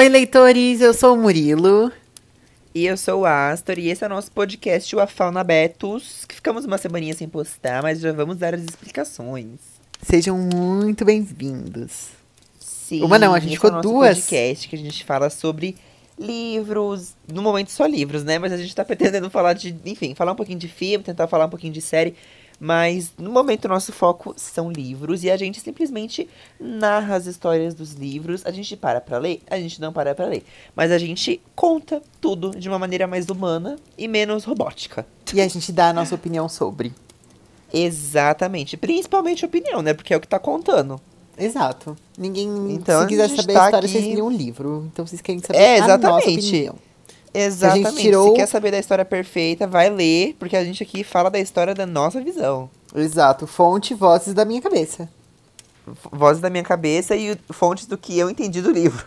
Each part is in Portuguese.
Oi, leitores, eu sou o Murilo. E eu sou o Astor, e esse é o nosso podcast, o A Fauna Betus, que ficamos uma semaninha sem postar, mas já vamos dar as explicações. Sejam muito bem-vindos. Sim, Uma não, a gente esse ficou é o nosso duas. podcast que a gente fala sobre livros, no momento só livros, né? Mas a gente tá pretendendo falar de, enfim, falar um pouquinho de filme, tentar falar um pouquinho de série, mas no momento o nosso foco são livros e a gente simplesmente narra as histórias dos livros. A gente para pra ler? A gente não para pra ler, mas a gente conta tudo de uma maneira mais humana e menos robótica. E a gente dá a nossa opinião sobre. Exatamente, principalmente opinião, né? Porque é o que tá contando. Exato. Ninguém. Então, se quiser saber tá a história, aqui- vocês liam um livro. Então vocês querem saber É, a nossa exatamente. opinião. Exatamente. tirou- Se quer saber da história perfeita, vai ler, porque a gente aqui fala da história da nossa visão. Exato. Fonte, vozes da minha cabeça. Vozes da minha cabeça e fontes do que eu entendi do livro.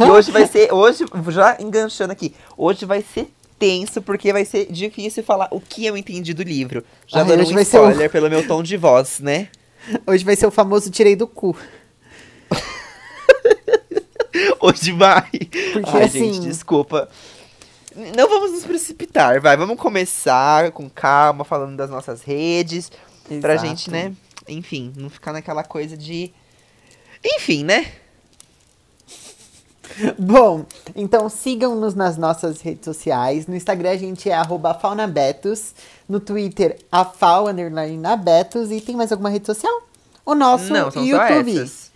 E hoje vai ser, hoje, já enganchando aqui, hoje vai ser tenso, porque vai ser difícil falar o que eu entendi do livro. Já Ai, dando hoje um vai ser o- spoiler pelo meu tom de voz, né? Hoje vai ser o famoso tirei do cu. Hoje vai. Porque Ai, assim. gente, desculpa. Não vamos nos precipitar, vai. Vamos começar com calma, falando das nossas redes. Pra Exato. gente, né? Enfim, não ficar naquela coisa de. Enfim, né? Bom, então sigam-nos nas nossas redes sociais. No Instagram a gente é faunabetos. No Twitter, afau, underline nabetos. E tem mais alguma rede social? O nosso não, são YouTube. só essas.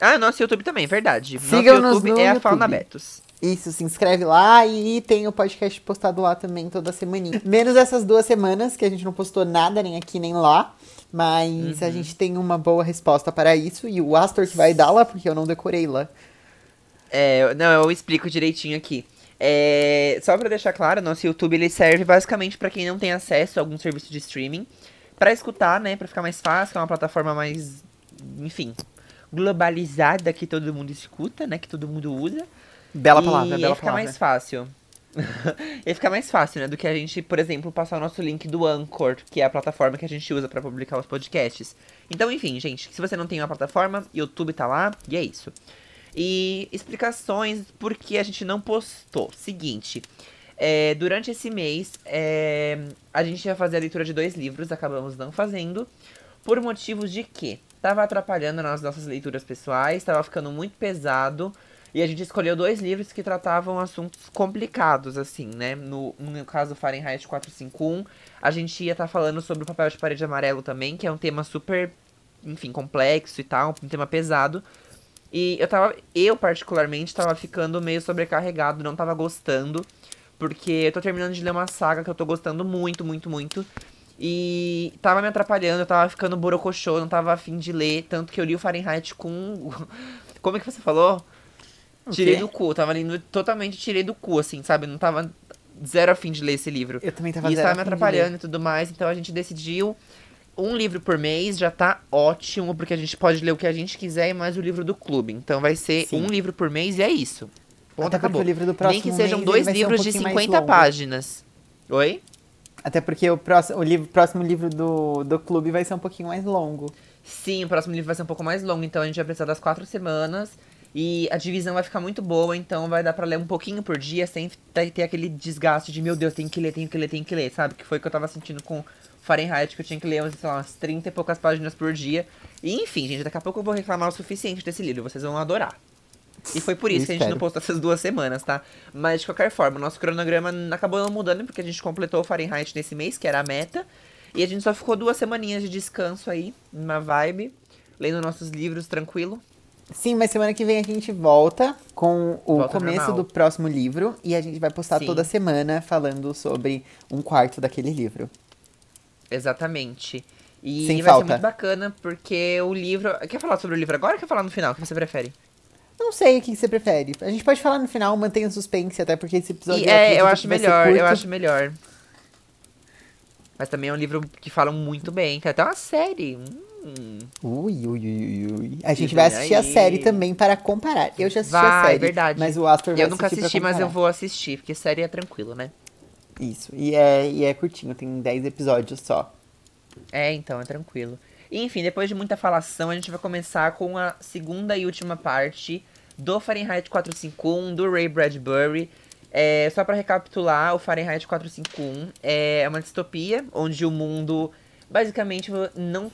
Ah, nosso YouTube também, verdade. Sigam-nos nosso YouTube no é a YouTube. Fauna Betos. Isso, se inscreve lá e tem o podcast postado lá também toda semaninha. Menos essas duas semanas que a gente não postou nada, nem aqui nem lá. Mas Uhum. a gente tem uma boa resposta para isso. E o Astor que vai dar lá, porque eu não decorei lá. É, não, eu explico direitinho aqui. É, só pra deixar claro, nosso YouTube ele serve basicamente pra quem não tem acesso a algum serviço de streaming, Pra escutar, né, Pra ficar mais fácil, é uma plataforma mais, enfim, globalizada que todo mundo escuta, né, que todo mundo usa. Bela e palavra, bela ia ficar palavra. mais fácil. ia ficar mais fácil, né? Do que a gente, por exemplo, passar o nosso link do Anchor, que é a plataforma que a gente usa pra publicar os podcasts. Então, enfim, gente, se você não tem uma plataforma, YouTube tá lá, e é isso. E explicações por que a gente não postou. Seguinte, é, durante esse mês, é, a gente ia fazer a leitura de dois livros, acabamos não fazendo, por motivos de que tava atrapalhando nas nossas leituras pessoais, tava ficando muito pesado, e a gente escolheu dois livros que tratavam assuntos complicados, assim, né? No, no caso, Fahrenheit 451, a gente ia estar falando sobre o papel de parede amarelo também, que é um tema super, enfim, complexo e tal, um tema pesado. E eu tava, eu particularmente, tava ficando meio sobrecarregado, não tava gostando, porque eu tô terminando de ler uma saga que eu tô gostando muito, muito, muito. E tava me atrapalhando, eu tava ficando borocochô, não tava afim de ler, tanto que eu li o Fahrenheit com. Como é que você falou? Tirei do cu, tava lendo totalmente tirei do cu, assim, sabe? Não tava zero afim de ler esse livro. Eu também tava E zero tava me atrapalhando e tudo mais, então a gente decidiu um livro por mês, já tá ótimo, porque a gente pode ler o que a gente quiser e mais o livro do clube. Então vai ser Sim. um livro por mês e é isso. Ponto, Até acabou. o livro do Nem próximo que sejam mês, dois ser um livros de pouquinho mais 50 longo. páginas. Oi? Até porque o, próximo, o livro, próximo livro do, do clube vai ser um pouquinho mais longo. Sim, o próximo livro vai ser um pouco mais longo, então a gente vai precisar das quatro semanas. E a divisão vai ficar muito boa, então vai dar pra ler um pouquinho por dia, sem ter aquele desgaste de, meu Deus, tem que ler, tem que ler, tem que ler, sabe? Que foi o que eu tava sentindo com Fahrenheit, que eu tinha que ler, sei lá, umas 30 e poucas páginas por dia. E enfim, gente, daqui a pouco eu vou reclamar o suficiente desse livro, vocês vão adorar. E foi por Eu isso que a gente não postou essas duas semanas, tá? Mas de qualquer forma, o nosso cronograma acabou não mudando, porque a gente completou o Fahrenheit nesse mês, que era a meta. E a gente só ficou duas semaninhas de descanso aí, numa vibe, lendo nossos livros tranquilo. Sim, mas semana que vem a gente volta com o Volta começo normal. do próximo livro e a gente vai postar Sim. toda semana falando sobre um quarto daquele livro. Exatamente. E Sem vai falta. ser muito bacana, porque o livro. Quer falar sobre o livro agora ou quer falar no final? O que você prefere? Não sei o que você prefere. A gente pode falar no final, mantenha o suspense, até porque esse episódio E, é, acredito eu acho melhor, eu acho melhor. Mas também é um livro que falam muito bem, que é até uma série. Hum. Ui, ui, ui, ui, ui. A gente vai assistir a aí. série também para comparar. Eu já assisti a Vai, série, verdade. mas o Astor vai Eu nunca assisti, mas eu vou assistir, porque série é tranquilo, né? Isso, e é, e é curtinho, tem 10 episódios só. É, então, é tranquilo. E, enfim, depois de muita falação, a gente vai começar com a segunda e última parte do Fahrenheit 451, do Ray Bradbury. É, só para recapitular, o Fahrenheit 451 é uma distopia onde o mundo basicamente não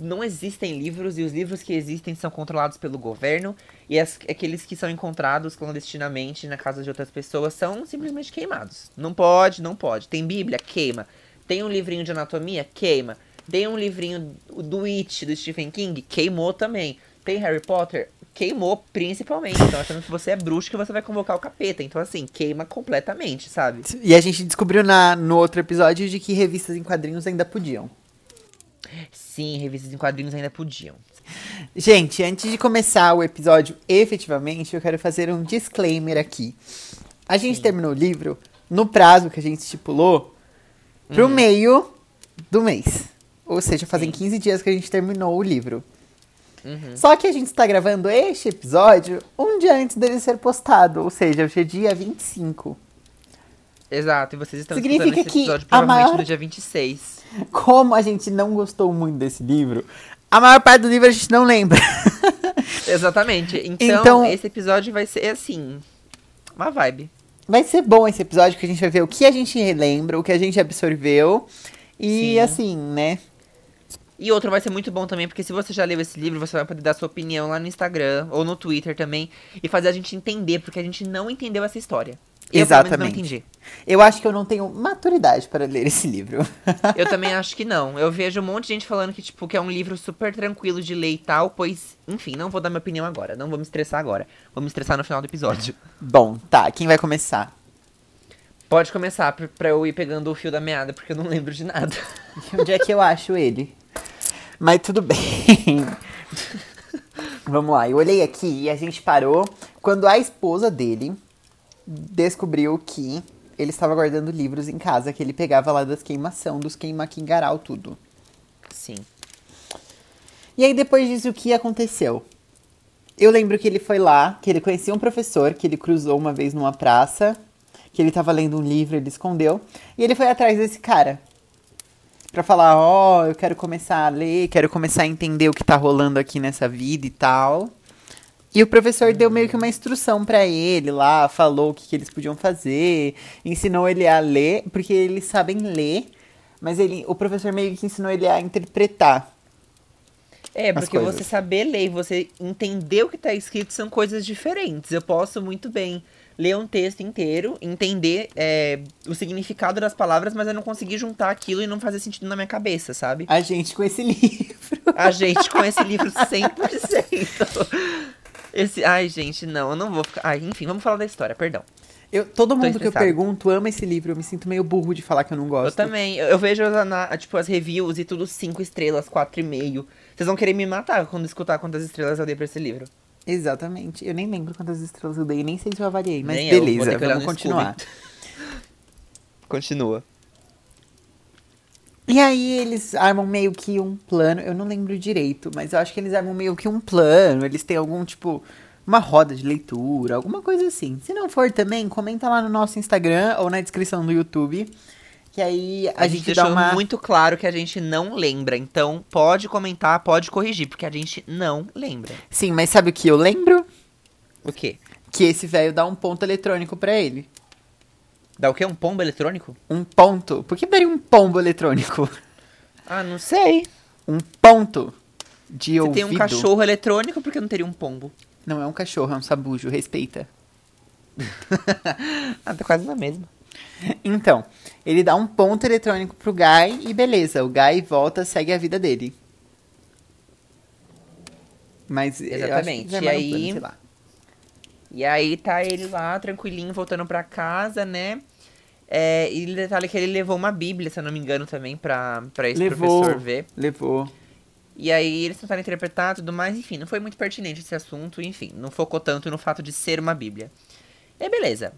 não existem livros e os livros que existem são controlados pelo governo e as, aqueles que são encontrados clandestinamente na casa de outras pessoas são simplesmente queimados. Não pode, não pode. Tem Bíblia? Queima. Tem um livrinho de anatomia? Queima. Tem um livrinho do It, do Stephen King? Queimou também. Tem Harry Potter? Queimou principalmente. Então, achando que você é bruxo que você vai convocar o capeta. Então, assim, queima completamente, sabe? E a gente descobriu na, no outro episódio de que revistas em quadrinhos ainda podiam. Sim, revistas em quadrinhos ainda podiam. Gente, antes de começar o episódio efetivamente, eu quero fazer um disclaimer aqui. A gente Sim. terminou o livro no prazo que a gente estipulou pro uhum. meio do mês. Ou seja, fazem Sim. 15 dias que a gente terminou o livro. Uhum. Só que a gente está gravando este episódio um dia antes dele ser postado, ou seja, hoje é dia 25. Exato, e vocês estão Significa esse episódio que provavelmente maior... no dia 26. Como a gente não gostou muito desse livro, a maior parte do livro a gente não lembra. Exatamente. Então, então, esse episódio vai ser assim, uma vibe. Vai ser bom esse episódio que a gente vai ver o que a gente relembra, o que a gente absorveu. E Sim. assim, né? E outro vai ser muito bom também, porque se você já leu esse livro, você vai poder dar sua opinião lá no Instagram ou no Twitter também e fazer a gente entender, porque a gente não entendeu essa história. Eu, Exatamente. entendi. Eu acho que eu não tenho maturidade para ler esse livro. eu também acho que não. Eu vejo um monte de gente falando que, tipo, que é um livro super tranquilo de ler e tal, pois, enfim, não vou dar minha opinião agora. Não vou me estressar agora. Vou me estressar no final do episódio. Bom, tá. Quem vai começar? Pode começar pra eu ir pegando o fio da meada, porque eu não lembro de nada. Onde é que eu acho ele? Mas tudo bem. Vamos lá, eu olhei aqui e a gente parou quando a esposa dele descobriu que ele estava guardando livros em casa que ele pegava lá das queimação, dos queima-quingaral, tudo. Sim. E aí depois disso, o que aconteceu? Eu lembro que ele foi lá, que ele conhecia um professor, que ele cruzou uma vez numa praça, que ele estava lendo um livro, ele escondeu, e ele foi atrás desse cara. Pra falar, ó, oh, eu quero começar a ler, quero começar a entender o que tá rolando aqui nessa vida e tal. E o professor deu meio que uma instrução para ele lá, falou o que, que, eles podiam fazer, ensinou ele a ler, porque eles sabem ler, mas ele, o professor meio que ensinou ele a interpretar. É, porque você saber ler e você entender o que está escrito são coisas diferentes. Eu posso muito bem ler um texto inteiro, entender é, o significado das palavras, mas eu não consegui juntar aquilo e não fazer sentido na minha cabeça, sabe? A gente com esse livro. A gente com esse livro 100%. Esse, ai, gente, não, eu não vou ficar. Ai, enfim, vamos falar da história, perdão. Eu, todo mundo que eu pergunto ama esse livro. Eu me sinto meio burro de falar que eu não gosto. Eu também. Eu, eu vejo na, tipo, as reviews e tudo cinco estrelas, quatro e meio. Vocês vão querer me matar quando escutar quantas estrelas eu dei pra esse livro. Exatamente. Eu nem lembro quantas estrelas eu dei, nem sei se eu avaliei, mas nem beleza, eu, vamos continuar. Continua. E aí eles armam meio que um plano, eu não lembro direito, mas eu acho que eles armam meio que um plano, eles têm algum tipo uma roda de leitura, alguma coisa assim. Se não for também, comenta lá no nosso Instagram ou na descrição do YouTube. Que aí a, a gente, gente deixou uma... muito claro que a gente não lembra. Então pode comentar, pode corrigir, porque a gente não lembra. Sim, mas sabe o que eu lembro? O quê? Que esse velho dá um ponto eletrônico para ele. Dá o quê? Um pombo eletrônico? Um ponto. Por que daria um pombo eletrônico? Ah, não sei. Um ponto de Você ouvido. tem um cachorro eletrônico, por que não teria um pombo? Não é um cachorro, é um sabujo. Respeita. ah, tá quase na mesma. Então, ele dá um ponto eletrônico pro Guy e beleza. O Guy volta, segue a vida dele. Mas Exatamente. e aí... Plano, e aí tá ele lá, tranquilinho, voltando pra casa, né? É, e detalhe que ele levou uma bíblia, se eu não me engano, também pra, pra esse levou, professor ver. Levou. E aí eles tentaram interpretar tudo mais, enfim, não foi muito pertinente esse assunto, enfim, não focou tanto no fato de ser uma bíblia. E beleza.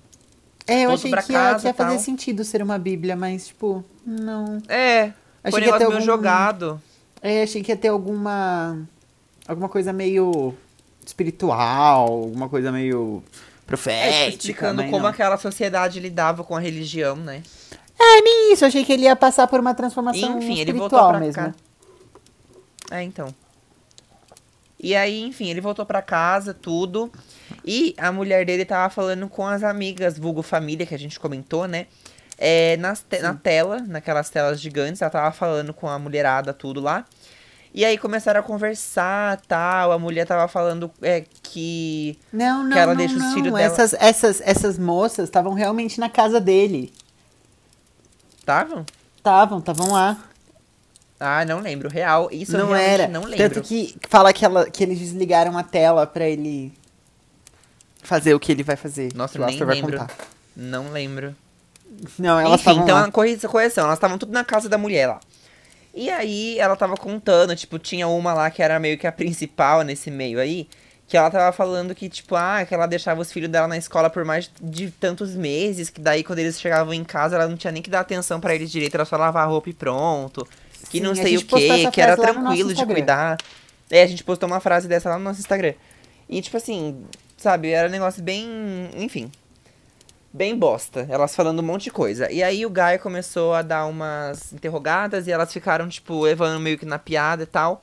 É, eu achei que casa, ia, ia fazer sentido ser uma bíblia, mas, tipo, não. É, achei foi um negócio meio algum... jogado. É, achei que ia ter alguma... Alguma coisa meio espiritual, alguma coisa meio profética. É, explicando como não. aquela sociedade lidava com a religião, né? É, nem isso. Eu achei que ele ia passar por uma transformação enfim, espiritual ele voltou pra mesmo. Cá. É, então. E aí, enfim, ele voltou para casa, tudo. E a mulher dele tava falando com as amigas, vulgo família, que a gente comentou, né? É, nas te na tela, naquelas telas gigantes, ela tava falando com a mulherada, tudo lá. E aí começaram a conversar, tal. A mulher tava falando é, que. Não, não, que ela não, deixa os não. filhos dela. Essas, essas, essas moças estavam realmente na casa dele. Estavam? Estavam, estavam lá. Ah, não lembro. Real. Isso eu não realmente era. não lembro. Tanto que fala que, ela, que eles desligaram a tela pra ele fazer o que ele vai fazer. Nossa, que o nem vai lembro. contar. Não lembro. Não, elas Enfim, então, lá. correção, correção, elas estavam tudo na casa da mulher lá. E aí, ela tava contando, tipo, tinha uma lá que era meio que a principal nesse meio aí, que ela tava falando que, tipo, ah, que ela deixava os filhos dela na escola por mais de tantos meses, que daí quando eles chegavam em casa, ela não tinha nem que dar atenção pra eles direito, era só lavar a roupa e pronto. Que Sim, não sei o postou que, era lá no tranquilo de cuidar. É, a gente postou uma frase dessa lá no nosso Instagram. E, tipo assim, sabe, era um negócio bem. Enfim. Bem bosta. Elas falando um monte de coisa. E aí o Gaia começou a dar umas interrogadas e elas ficaram, tipo, levando meio que na piada e tal.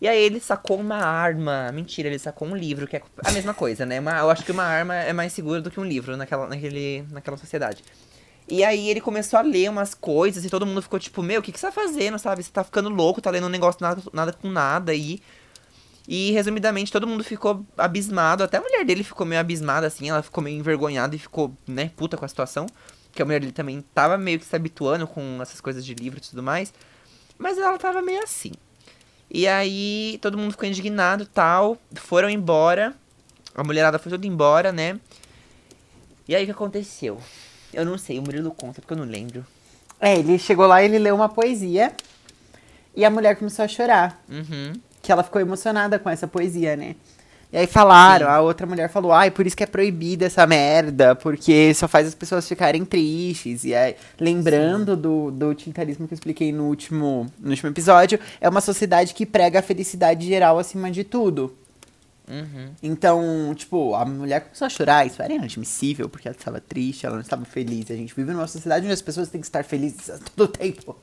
E aí ele sacou uma arma. Mentira, ele sacou um livro, que é a mesma coisa, né? Uma- eu acho que uma arma é mais segura do que um livro naquela, naquele, naquela sociedade. E aí ele começou a ler umas coisas e todo mundo ficou tipo, meu, o que, que você tá fazendo, sabe? Você tá ficando louco, tá lendo um negócio nada, nada com nada aí. E, resumidamente, todo mundo ficou abismado. Até a mulher dele ficou meio abismada, assim. Ela ficou meio envergonhada e ficou, né, puta com a situação. Porque a mulher dele também tava meio que se habituando com essas coisas de livro e tudo mais. Mas ela tava meio assim. E aí, todo mundo ficou indignado tal. Foram embora. A mulherada foi toda embora, né? E aí, o que aconteceu? Eu não sei, o Murilo conta, porque eu não lembro. É, ele chegou lá e ele leu uma poesia. E a mulher começou a chorar. Uhum. Que ela ficou emocionada com essa poesia, né? E aí falaram, Sim. a outra mulher falou, ai, por isso que é proibida essa merda, porque só faz as pessoas ficarem tristes. E aí, lembrando do, do utilitarismo que eu expliquei no último, no último episódio, é uma sociedade que prega a felicidade geral acima de tudo. Uhum. Então, tipo, a mulher começou a chorar, isso era inadmissível, porque ela estava triste, ela não estava feliz. A gente vive numa sociedade onde as pessoas têm que estar felizes a todo tempo.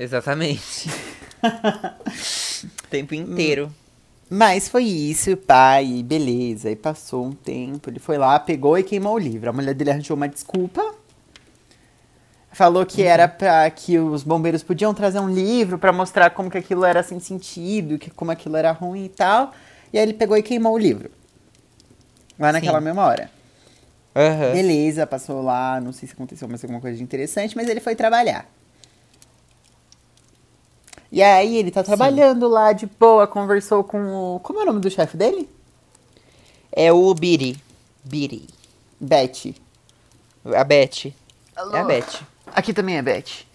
Exatamente. o tempo inteiro. Mas foi isso, pai, beleza. E passou um tempo, ele foi lá, pegou e queimou o livro. A mulher dele arranjou uma desculpa. Falou que era pra que os bombeiros podiam trazer um livro pra mostrar como que aquilo era sem sentido, que como aquilo era ruim e tal. E aí ele pegou e queimou o livro. Lá naquela Sim. mesma hora. Aham. Beleza, passou lá, não sei se aconteceu mais alguma coisa de interessante, mas ele foi trabalhar. E aí ele tá trabalhando lá de boa, conversou com o. Como é o nome do chefe dele? É o Biri. Biri. Beth. A Beth. É a Beth. Aqui também é Beth.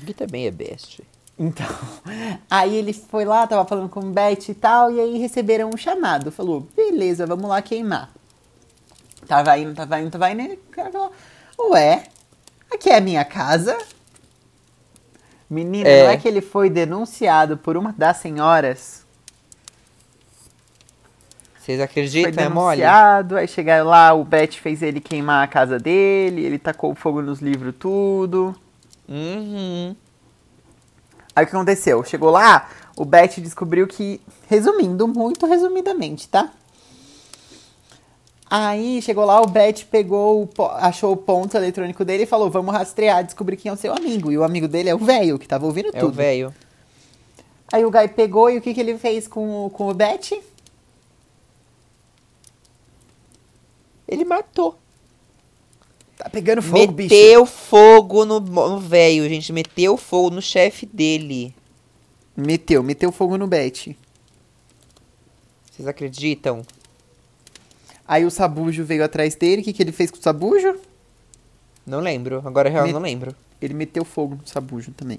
Ele também é best. Então, aí ele foi lá, tava falando com Beth e tal, e aí receberam um chamado. Falou, beleza, vamos lá queimar. Tava indo, tava indo, tava indo, e o cara falou, ué, aqui é a minha casa? Menina, É. não é que ele foi denunciado por uma das senhoras? Vocês Foi acreditam? É mole? denunciado, aí chegaram lá, o Beth fez ele queimar a casa dele, ele tacou fogo nos livros tudo. Uhum. Aí o que aconteceu? Chegou lá, o Beth descobriu que, resumindo, muito resumidamente, tá? Aí chegou lá, o Beth pegou, achou o ponto eletrônico dele e falou: Vamos rastrear, descobrir quem é o seu amigo. E o amigo dele é o velho, que tava ouvindo É tudo. o velho. Aí o Guy pegou e o que, que ele fez com, o- com o Beth? Ele matou. Tá pegando fogo, bicho. Meteu fogo no velho, gente. Meteu fogo no chefe dele. Meteu, meteu fogo no Beth. Vocês acreditam? Aí o Sabujo veio atrás dele. O que, que ele fez com o Sabujo? Não lembro. Agora real Me- não lembro. Ele meteu fogo no Sabujo também.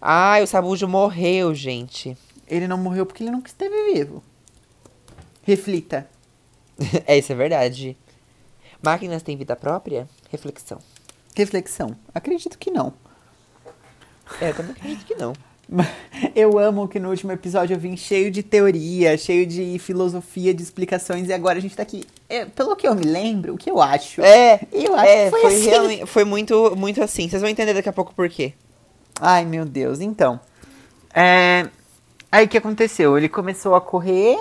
Ai, o Sabujo morreu, gente. Ele não morreu porque ele nunca esteve vivo. Reflita. é, isso é verdade. Máquinas têm vida própria? Reflexão. Reflexão. Acredito que não. É, eu também acredito que não. Eu amo que no último episódio eu vim cheio de teoria, cheio de filosofia, de explicações, e agora a gente tá aqui. É, pelo que eu me lembro, o que eu acho. É, Eu acho é, que foi, foi, assim. realmente- foi muito, muito assim. Vocês vão entender daqui a pouco por quê. Ai, meu Deus. Então. É... Aí o que aconteceu? Ele começou a correr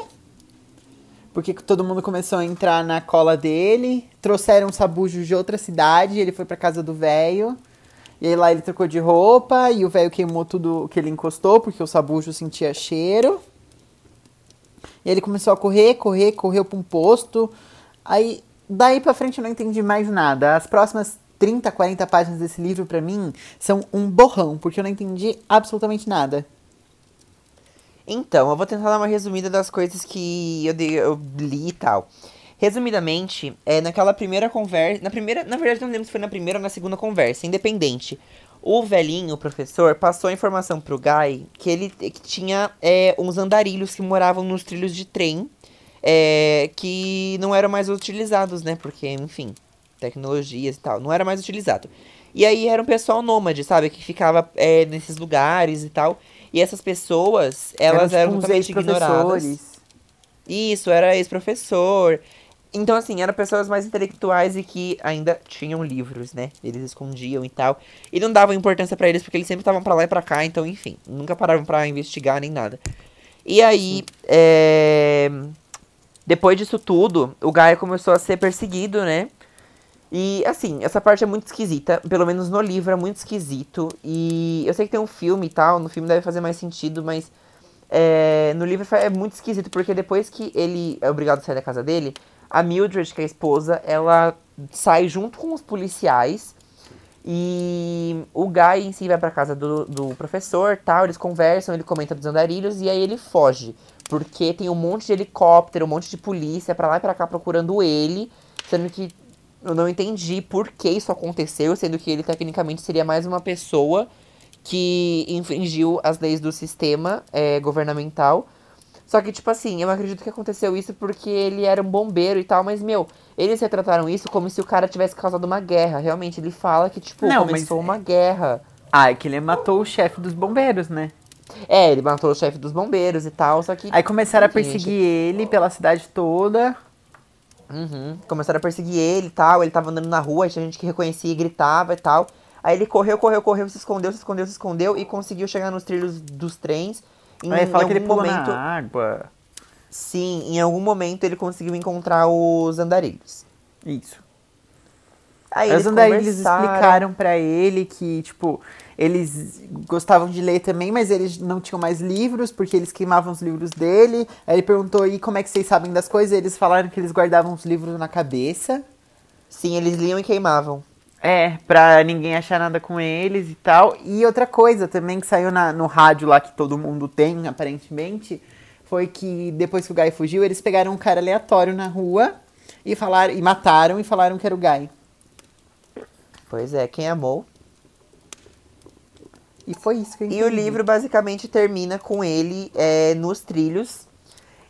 porque todo mundo começou a entrar na cola dele. Trouxeram sabujos de outra cidade, ele foi pra casa do velho. E aí lá ele trocou de roupa e o velho queimou tudo que ele encostou, porque o sabujo sentia cheiro. E ele começou a correr, correr, correu pra um posto. Aí, daí pra frente eu não entendi mais nada. As próximas 30, 40 páginas desse livro, pra mim, são um borrão, porque eu não entendi absolutamente nada. Então, eu vou tentar dar uma resumida das coisas que eu, dei, eu li e tal. Resumidamente, é naquela primeira conversa. Na primeira. Na verdade, não lembro se foi na primeira ou na segunda conversa, independente. O velhinho, o professor, passou a informação pro Guy que ele que tinha é, uns andarilhos que moravam nos trilhos de trem é, que não eram mais utilizados, né? Porque, enfim, tecnologias e tal, não era mais utilizado. E aí era um pessoal nômade, sabe? Que ficava é, nesses lugares e tal. E essas pessoas, elas eram, tipo, totalmente ignoradas. Isso, era ex-professor. Então, assim, eram pessoas mais intelectuais e que ainda tinham livros, né? Eles escondiam e tal. E não davam importância para eles, porque eles sempre estavam para lá e pra cá, então, enfim. Nunca paravam para investigar nem nada. E aí, é... depois disso tudo, o Gaia começou a ser perseguido, né? E, assim, essa parte é muito esquisita. Pelo menos no livro é muito esquisito. E eu sei que tem um filme e tal, no filme deve fazer mais sentido, mas é, no livro é muito esquisito, porque depois que ele é obrigado a sair da casa dele, a Mildred, que é a esposa, ela sai junto com os policiais. E o Guy em si vai pra casa do, do professor, tal, eles conversam, ele comenta dos andarilhos e aí ele foge. Porque tem um monte de helicóptero, um monte de polícia pra lá e pra cá procurando ele. Sendo que eu não entendi por que isso aconteceu, sendo que ele tecnicamente seria mais uma pessoa que infringiu as leis do sistema é, governamental. Só que, tipo assim, eu acredito que aconteceu isso porque ele era um bombeiro e tal, mas, meu, eles retrataram isso como se o cara tivesse causado uma guerra. Realmente, ele fala que, tipo, Não, começou mas- uma guerra. Ah, é que ele matou o chefe dos bombeiros, né? É, ele matou o chefe dos bombeiros e tal, só que. Aí começaram a perseguir ele pela cidade toda. Uhum. Começaram a perseguir ele e tal. Ele tava andando na rua, tinha gente que reconhecia e gritava e tal. Aí ele correu, correu, correu, se escondeu, se escondeu, se escondeu e conseguiu chegar nos trilhos dos trens. Em, Aí fala em que ele pulou momento, na água. sim, em algum momento ele conseguiu encontrar os andarilhos. Isso. Aí Os eles andarilhos explicaram pra ele que, tipo, eles gostavam de ler também, mas eles não tinham mais livros, porque eles queimavam os livros dele. Aí ele perguntou, e como é que vocês sabem das coisas? Eles falaram que eles guardavam os livros na cabeça. Sim, eles liam e queimavam. É, pra ninguém achar nada com eles e tal. E outra coisa também que saiu na- no rádio lá que todo mundo tem, aparentemente, foi que depois que o Guy fugiu, eles pegaram um cara aleatório na rua e falaram e mataram e falaram que era o Guy. Pois é, quem amou. E foi isso que eu E o entendi. livro basicamente termina com ele é, nos trilhos.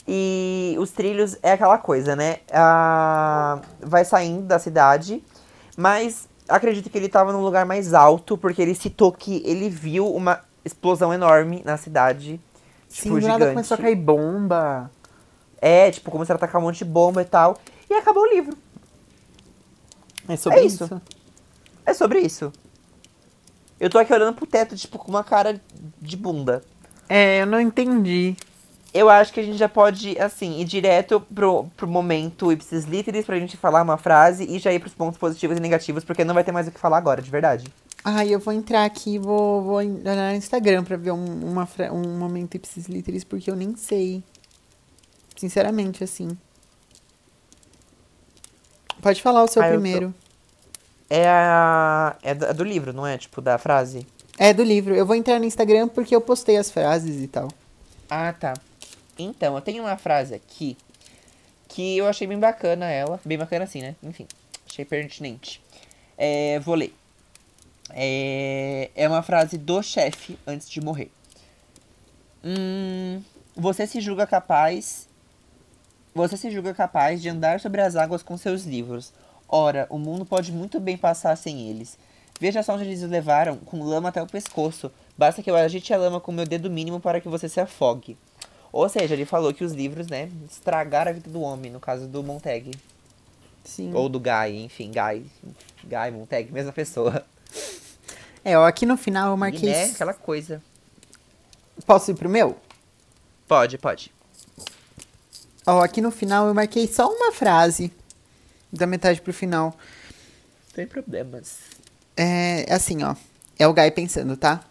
E os trilhos é aquela coisa, né? Ah, vai saindo da cidade, mas acredito que ele estava num lugar mais alto, porque ele citou que ele viu uma explosão enorme na cidade. Sim, Tipo, do nada gigante. começou a cair bomba. É, tipo, começaram a atacar um monte de bomba e tal. E acabou o livro. É sobre É isso. isso. É sobre isso. Eu tô aqui olhando pro teto, tipo, com uma cara de bunda. É, eu não entendi. Eu acho que a gente já pode, assim, ir direto pro, pro momento ipsis literis pra gente falar uma frase e já ir pros pontos positivos e negativos, porque não vai ter mais o que falar agora, de verdade. Ai, eu vou entrar aqui e vou, vou olhar no Instagram pra ver um, uma, um momento ipsis literis, porque eu nem sei. Sinceramente, assim. Pode falar o seu Ah, eu tô- primeiro. É a. É da- do livro, não é? Tipo, da frase. É do livro. Eu vou entrar no Instagram porque eu postei as frases e tal. Ah, tá. Então, eu tenho uma frase aqui que eu achei bem bacana ela. Bem bacana assim, né? Enfim, achei pertinente. É, vou ler. É, é uma frase do chefe antes de morrer. Hum, você se julga capaz. Você se julga capaz de andar sobre as águas com seus livros. Ora, o mundo pode muito bem passar sem eles. Veja só onde eles o levaram, com lama até o pescoço. Basta que eu agite a lama com meu dedo mínimo para que você se afogue. Ou seja, ele falou que os livros, né, estragaram a vida do homem, no caso do Montag. Sim. Ou do Guy, enfim, Guy. Guy, Montag, mesma pessoa. É, ó, aqui no final eu marquei. né, aquela coisa. Posso ir pro meu? Pode, pode. Ó, aqui no final eu marquei só uma frase. Da metade pro final. Sem problemas. É assim, ó. É o Guy pensando, tá?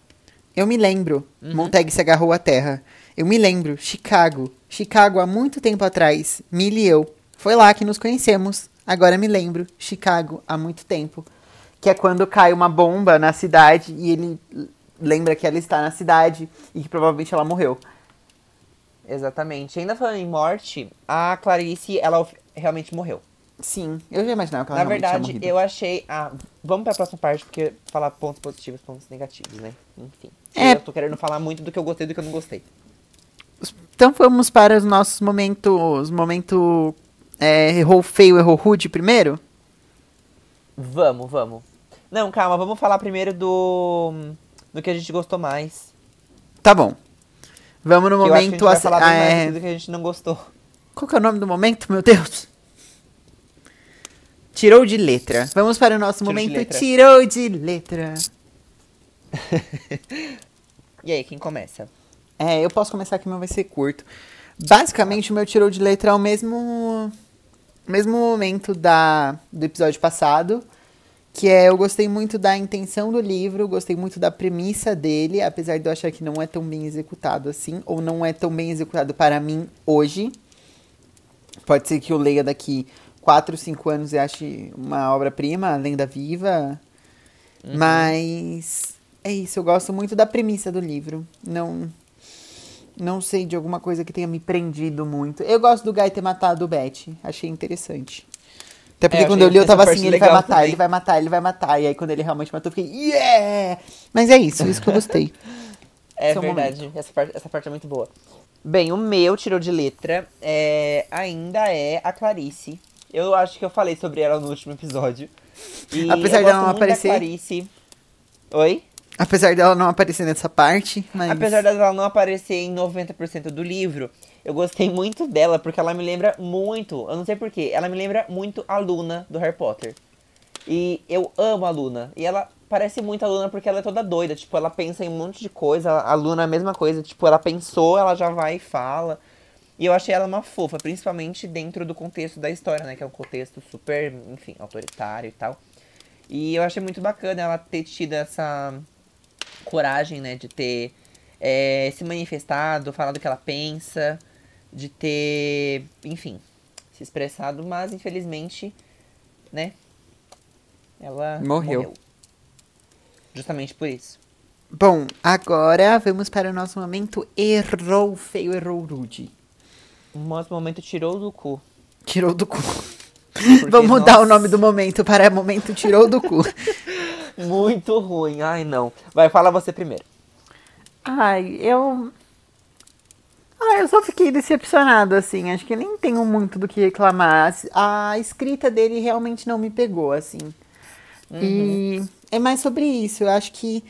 Eu me lembro. Montag se agarrou à terra. Eu me lembro. Chicago. Chicago há muito tempo atrás. Millie e eu. Foi lá que nos conhecemos. Agora me lembro. Chicago há muito tempo. Que é quando cai uma bomba na cidade e ele lembra que ela está na cidade e que provavelmente ela morreu. Exatamente. Ainda falando em morte, a Clarice, ela realmente morreu. Sim, eu já imaginava que ela Na verdade, eu achei. Ah, vamos pra próxima parte, porque falar pontos positivos, pontos negativos, né? Enfim. É. Eu tô querendo falar muito do que eu gostei e do que eu não gostei. Então vamos para os nossos momentos. Momento. É, errou feio, errou rude primeiro? Vamos, vamos. Não, calma, vamos falar primeiro do. do que a gente gostou mais. Tá bom. Vamos no que eu acho que a gente momento. vai falar bem ah, mais é, do que a gente não gostou. Qual que é o nome do momento, meu Deus? Tirou de letra. Vamos para o nosso Tirou de momento letra. tirou de letra. E aí, quem começa? É, eu posso começar que o meu vai ser curto. Basicamente, o meu tirou de letra é o mesmo mesmo momento da do episódio passado, que é eu gostei muito da intenção do livro, gostei muito da premissa dele, apesar de eu achar que não é tão bem executado assim, ou não é tão bem executado para mim hoje. Pode ser que eu leia daqui 4, 5 anos e ache uma obra-prima, lenda viva. Mas é isso, eu gosto muito da premissa do livro. Não não sei de alguma coisa que tenha me prendido muito. Eu gosto do Guy ter matado o Beth. Achei interessante. Até porque É, quando eu li, eu tava assim, ele vai matar, também. ele vai matar, ele vai matar. E aí quando ele realmente matou, eu fiquei, yeah! Mas é isso, isso que eu gostei. É Seu verdade, essa parte, essa parte é muito boa. Bem, o meu tirou de letra é, ainda é a Clarice. Eu acho que eu falei sobre ela no último episódio. E Apesar dela gosto não aparecer. Clarice. Oi? Apesar dela não aparecer nessa parte, mas... Apesar dela não aparecer em 90% do livro, eu gostei muito dela, porque ela me lembra muito, eu não sei porquê, ela me lembra muito a Luna do Harry Potter. E eu amo a Luna. E ela parece muito a Luna porque ela é toda doida. Tipo, ela pensa em um monte de coisa. A Luna é a mesma coisa. Tipo, ela pensou, ela já vai e fala. E eu achei ela uma fofa, principalmente dentro do contexto da história, né? Que é um contexto super, enfim, autoritário e tal. E eu achei muito bacana ela ter tido essa coragem, né? De ter é, se manifestado, falado o que ela pensa, de ter, enfim, se expressado, mas infelizmente, né? Ela Morreu. Justamente por isso. Bom, agora vamos para o nosso momento errou feio, errou rude. O nosso momento tirou do cu. Tirou do cu. Porque, Vamos mudar o nome do momento para momento tirou do cu. Muito ruim. Ai, não. Vai, fala você primeiro. Ai, eu. Ah, eu só fiquei decepcionada, assim. Acho que nem tenho muito do que reclamar. A escrita dele realmente não me pegou, assim. E é mais sobre isso. Eu acho que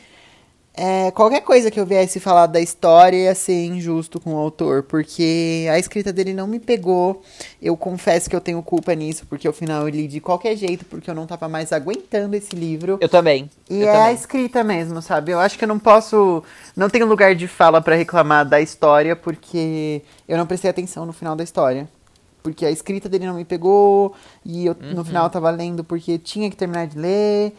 é, qualquer coisa que eu viesse falar da história ia ser injusto com o autor, porque a escrita dele não me pegou. Eu confesso que eu tenho culpa nisso, porque ao final eu li de qualquer jeito, porque eu não tava mais aguentando esse livro. Eu também. E eu é a também. escrita mesmo, sabe? Eu acho que eu não posso. Não tenho lugar de fala pra reclamar da história, porque eu não prestei atenção no final da história. Porque a escrita dele não me pegou, e eu, Uhum. no final eu tava lendo porque tinha que terminar de ler.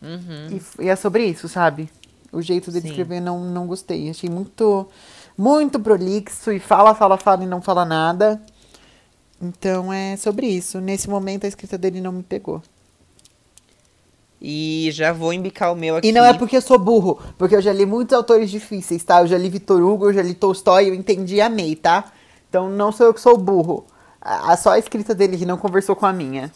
Uhum. E, e é sobre isso, sabe? O jeito dele Sim. escrever não, não gostei. Achei muito, muito prolixo e fala, fala, fala e não fala nada. Então é sobre isso. Nesse momento a escrita dele não me pegou. E já vou embicar o meu aqui. E não é porque eu sou burro, porque eu já li muitos autores difíceis, tá? Eu já li Vitor Hugo, eu já li Tolstói, eu entendi e amei, tá? Então não sou eu que sou burro. A, só a escrita dele que não conversou com a minha.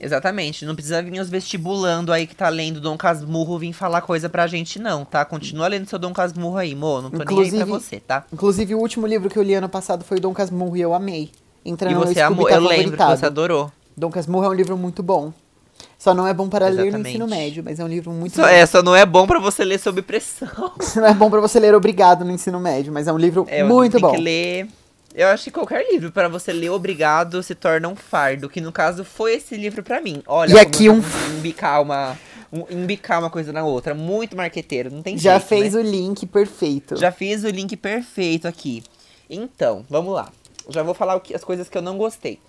Exatamente. Não precisa vir os vestibulando aí que tá lendo Dom Casmurro vir falar coisa pra gente, não, tá? Continua lendo seu Dom Casmurro aí, mo. Não tô nem aí Inclusive- pra você, tá? Inclusive, o último livro que eu li ano passado foi Dom Casmurro e eu amei. Entra E você amou, eu lembro que você adorou. Dom Casmurro é um livro muito bom. Só não é bom para ler no Exatamente. ensino médio, mas é um livro muito Só, bom. é, só não é bom pra você ler sob pressão. Não é bom pra você ler obrigado no ensino médio, mas é um livro É, muito tem bom. que ler. Eu acho que qualquer livro pra você ler obrigado se torna um fardo, que no caso foi esse livro pra mim. Olha, E aqui um- consigo embicar uma um, embicar uma coisa na outra, muito marqueteiro, não tem Já jeito, fez né? o link perfeito. Já fiz o link perfeito aqui. Então, vamos lá. já vou falar o que, as coisas que eu não gostei.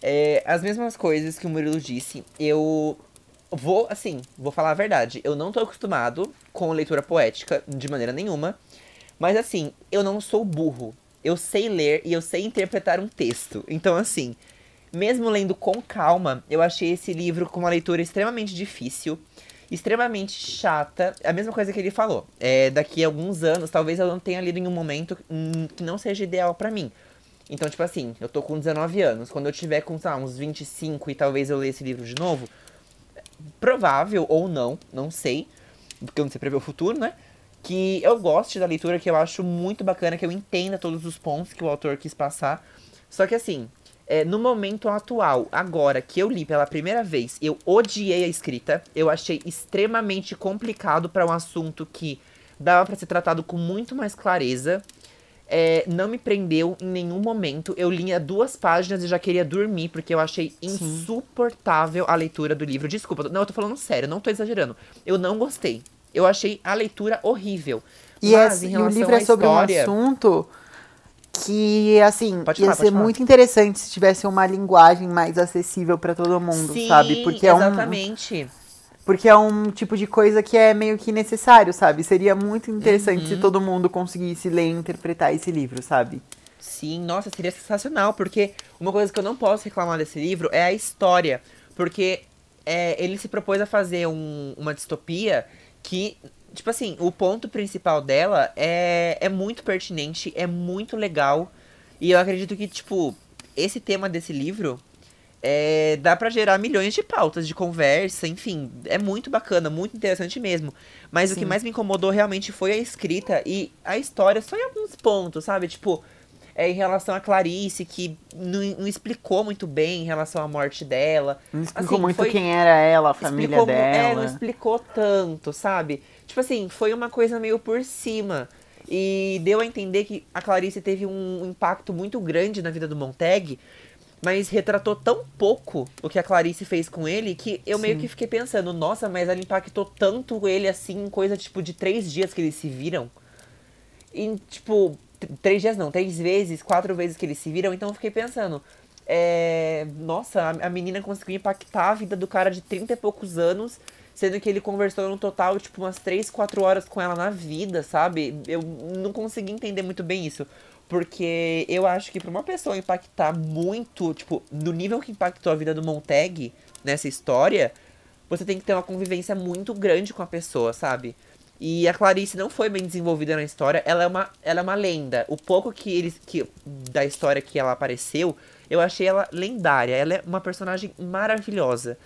É, as mesmas coisas que o Murilo disse, eu vou, assim, vou falar a verdade. Eu não tô acostumado com leitura poética de maneira nenhuma. Mas assim, eu não sou burro. Eu sei ler e eu sei interpretar um texto. Então, assim, mesmo lendo com calma, eu achei esse livro com uma leitura extremamente difícil, extremamente chata. A mesma coisa que ele falou. É, daqui a alguns anos, talvez eu não tenha lido em um momento hum, que não seja ideal para mim. Então, tipo assim, eu tô com 19 anos. Quando eu tiver com, sei lá, uns 25 e talvez eu leia esse livro de novo, provável ou não, não sei, porque eu não sei prever o futuro, né? Que eu goste da leitura, que eu acho muito bacana, que eu entenda todos os pontos que o autor quis passar. Só que assim, é, no momento atual, agora que eu li pela primeira vez, eu odiei a escrita. Eu achei extremamente complicado para um assunto que dava para ser tratado com muito mais clareza. É, não me prendeu em nenhum momento. Eu lia duas páginas e já queria dormir, porque eu achei insuportável a leitura do livro. Desculpa, não, eu tô falando sério, não tô exagerando. Eu não gostei. Eu achei a leitura horrível. E, Mas, e o livro é sobre história... um assunto que, assim, pode ia falar, ser muito interessante se tivesse uma linguagem mais acessível para todo mundo, Sim, sabe? Porque exatamente. é um porque é um tipo de coisa que é meio que necessário, sabe? Seria muito interessante uhum. se todo mundo conseguisse ler e interpretar esse livro, sabe? Sim, nossa, seria sensacional, porque uma coisa que eu não posso reclamar desse livro é a história. Porque é, ele se propôs a fazer um, uma distopia que, tipo assim, o ponto principal dela é, é muito pertinente, é muito legal. E eu acredito que, tipo, esse tema desse livro é, dá para gerar milhões de pautas de conversa, enfim, é muito bacana, muito interessante mesmo. Mas Sim. o que mais me incomodou realmente foi a escrita e a história, só em alguns pontos, sabe? Tipo, é, em relação a Clarice, que não, não, explicou muito bem em relação à morte dela. Não explicou assim, muito foi, quem era ela, a família explicou, dela. É, não explicou tanto, sabe? Tipo assim, foi uma coisa meio por cima. E deu a entender que a Clarice teve um impacto muito grande na vida do Montag, mas retratou tão pouco o que a Clarice fez com ele que eu Sim. meio que fiquei pensando, nossa, mas ela impactou tanto ele assim, coisa tipo de três dias que eles se viram. E, tipo, três dias não, três vezes, quatro vezes que eles se viram, então eu fiquei pensando. É, nossa, a, a menina conseguiu impactar a vida do cara de 30 e poucos anos, sendo que ele conversou no total, tipo, umas 3, 4 horas com ela na vida, sabe? Eu não consegui entender muito bem isso. Porque eu acho que pra uma pessoa impactar muito, tipo, no nível que impactou a vida do Montag nessa história, você tem que ter uma convivência muito grande com a pessoa, sabe? E a Clarice não foi bem desenvolvida na história, ela é uma, ela é uma lenda. O pouco que eles que da história que ela apareceu, eu achei ela lendária. Ela é uma personagem maravilhosa.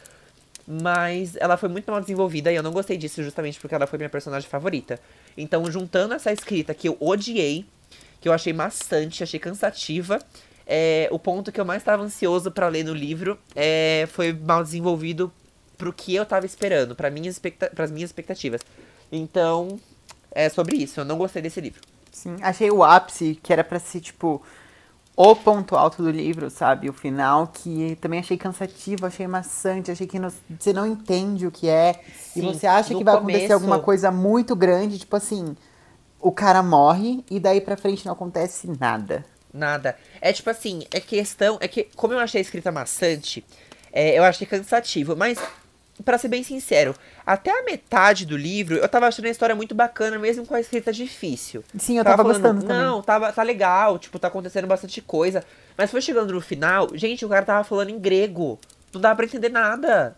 Mas ela foi muito mal desenvolvida e eu não gostei disso justamente porque ela foi minha personagem favorita. Então, juntando essa escrita que eu odiei que eu achei maçante, achei cansativa. É, o ponto que eu mais estava ansioso para ler no livro é, foi mal desenvolvido pro que eu estava esperando, para minhas, as minhas expectativas. Então, é sobre isso. Eu não gostei desse livro. Sim, achei o ápice, que era para ser, tipo, o ponto alto do livro, sabe? O final, que também achei cansativo, achei maçante, achei que você não entende o que é. Sim, e você acha que vai começo... acontecer alguma coisa muito grande, tipo assim o cara morre e daí pra frente não acontece nada. Nada. É tipo assim, é questão. É que, como eu achei a escrita maçante, é, eu achei cansativo. Mas, para ser bem sincero, até a metade do livro eu tava achando a história muito bacana, mesmo com a escrita difícil. Sim, eu tava, tava falando, gostando. Não, tava, tá legal, tipo, tá acontecendo bastante coisa. Mas foi chegando no final, gente, o cara tava falando em grego. Não dava pra entender nada.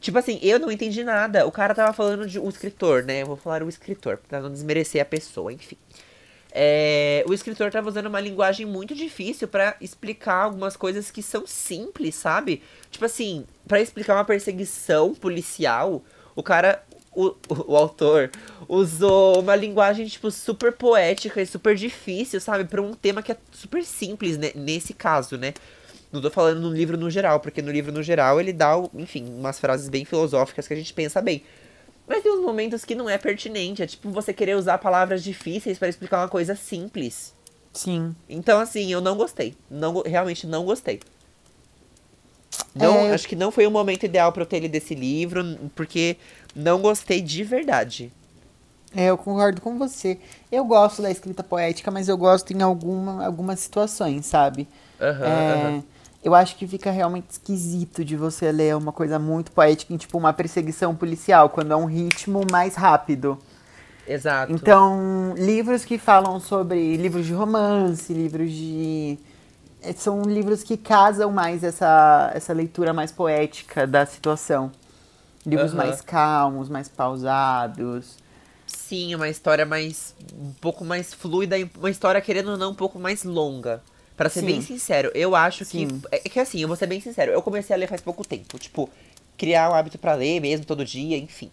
Tipo assim, eu não entendi nada. O cara tava falando de. O escritor, né? Eu vou falar o escritor, pra não desmerecer a pessoa, enfim. É, o escritor tava usando uma linguagem muito difícil para explicar algumas coisas que são simples, sabe? Tipo assim, para explicar uma perseguição policial, o cara, o, o, autor, usou uma linguagem, tipo, super poética e super difícil, sabe? Pra um tema que é super simples, né? nesse caso, né? Não tô falando no livro no geral, porque no livro no geral ele dá, enfim, umas frases bem filosóficas que a gente pensa bem. Mas tem uns momentos que não é pertinente. É tipo você querer usar palavras difíceis para explicar uma coisa simples. Sim. Então, assim, eu não gostei. Não, realmente não gostei. Não, é... Acho que não foi o momento ideal para eu ter lido esse livro, porque não gostei de verdade. É, eu concordo com você. Eu gosto da escrita poética, mas eu gosto em alguma, algumas situações, sabe? Aham, É, aham. Eu acho que fica realmente esquisito de você ler uma coisa muito poética em tipo uma perseguição policial, quando é um ritmo mais rápido. Exato. Então, livros que falam sobre livros de romance, livros de. eh, São livros que casam mais essa, essa leitura mais poética da situação. Livros Aham. mais calmos, mais pausados. Sim, uma história mais. um pouco mais fluida uma história, querendo ou não, um pouco mais longa. Pra ser Sim. bem sincero, eu acho Sim. que. É que assim, eu vou ser bem sincero, eu comecei a ler faz pouco tempo. Tipo, criar um hábito pra ler mesmo, todo dia, enfim.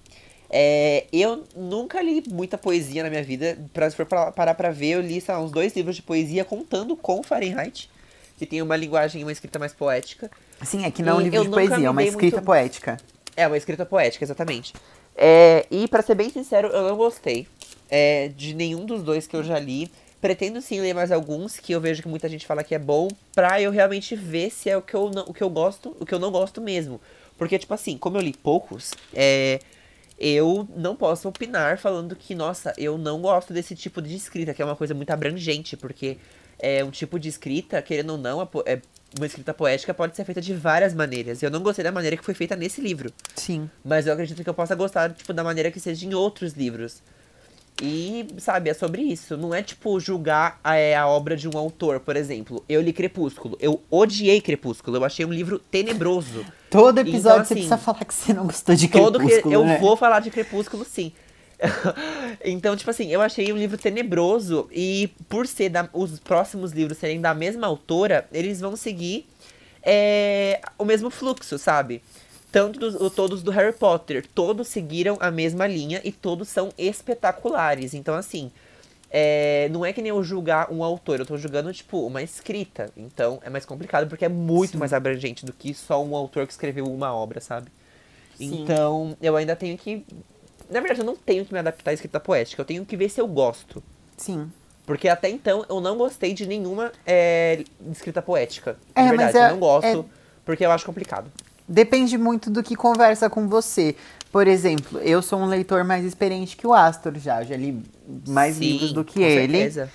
É, eu nunca li muita poesia na minha vida. Pra, se for parar pra ver, eu li sei lá, uns dois livros de poesia contando com Fahrenheit, que tem uma linguagem uma escrita mais poética. Sim, é que não é um livro de poesia, é uma escrita muito- poética. É, uma escrita poética, exatamente. É, e pra ser bem sincero, eu não gostei é, de nenhum dos dois que eu já li. Pretendo sim ler mais alguns, que eu vejo que muita gente fala que é bom, pra eu realmente ver se é o que eu não, o que eu gosto, o que eu não gosto mesmo. Porque, tipo assim, como eu li poucos, é, eu não posso opinar falando que, nossa, eu não gosto desse tipo de escrita, que é uma coisa muito abrangente, porque é um tipo de escrita, querendo ou não, é, uma escrita poética pode ser feita de várias maneiras. Eu não gostei da maneira que foi feita nesse livro. Sim. Mas eu acredito que eu possa gostar, tipo, da maneira que seja em outros livros. E, sabe, é sobre isso. Não é, tipo, julgar a, é, a obra de um autor, por exemplo. Eu li Crepúsculo. Eu odiei Crepúsculo. Eu achei um livro tenebroso. Todo episódio Então, você assim, precisa falar que você não gostou de Todo que Crepúsculo, eu né? vou falar de Crepúsculo, sim. então, tipo assim, eu achei um livro tenebroso e por ser da- os próximos livros serem da mesma autora, eles vão seguir é, o mesmo fluxo, sabe? Tanto dos, todos do Harry Potter, todos seguiram a mesma linha e todos são espetaculares. Então, assim, é, não é que nem eu julgar um autor, eu tô julgando, tipo, uma escrita. Então, é mais complicado porque é muito mais abrangente do que só um autor que escreveu uma obra, sabe? Sim. Então, eu ainda tenho que. Na verdade, eu não tenho que me adaptar à escrita poética, eu tenho que ver se eu gosto. Sim. Porque até então eu não gostei de nenhuma é, escrita poética. É, de mas verdade, é- eu não gosto, é- porque eu acho complicado. Depende muito do que conversa com você. Por exemplo, eu sou um leitor mais experiente que o Astor já. Eu já li mais Sim, livros do que com ele. certeza.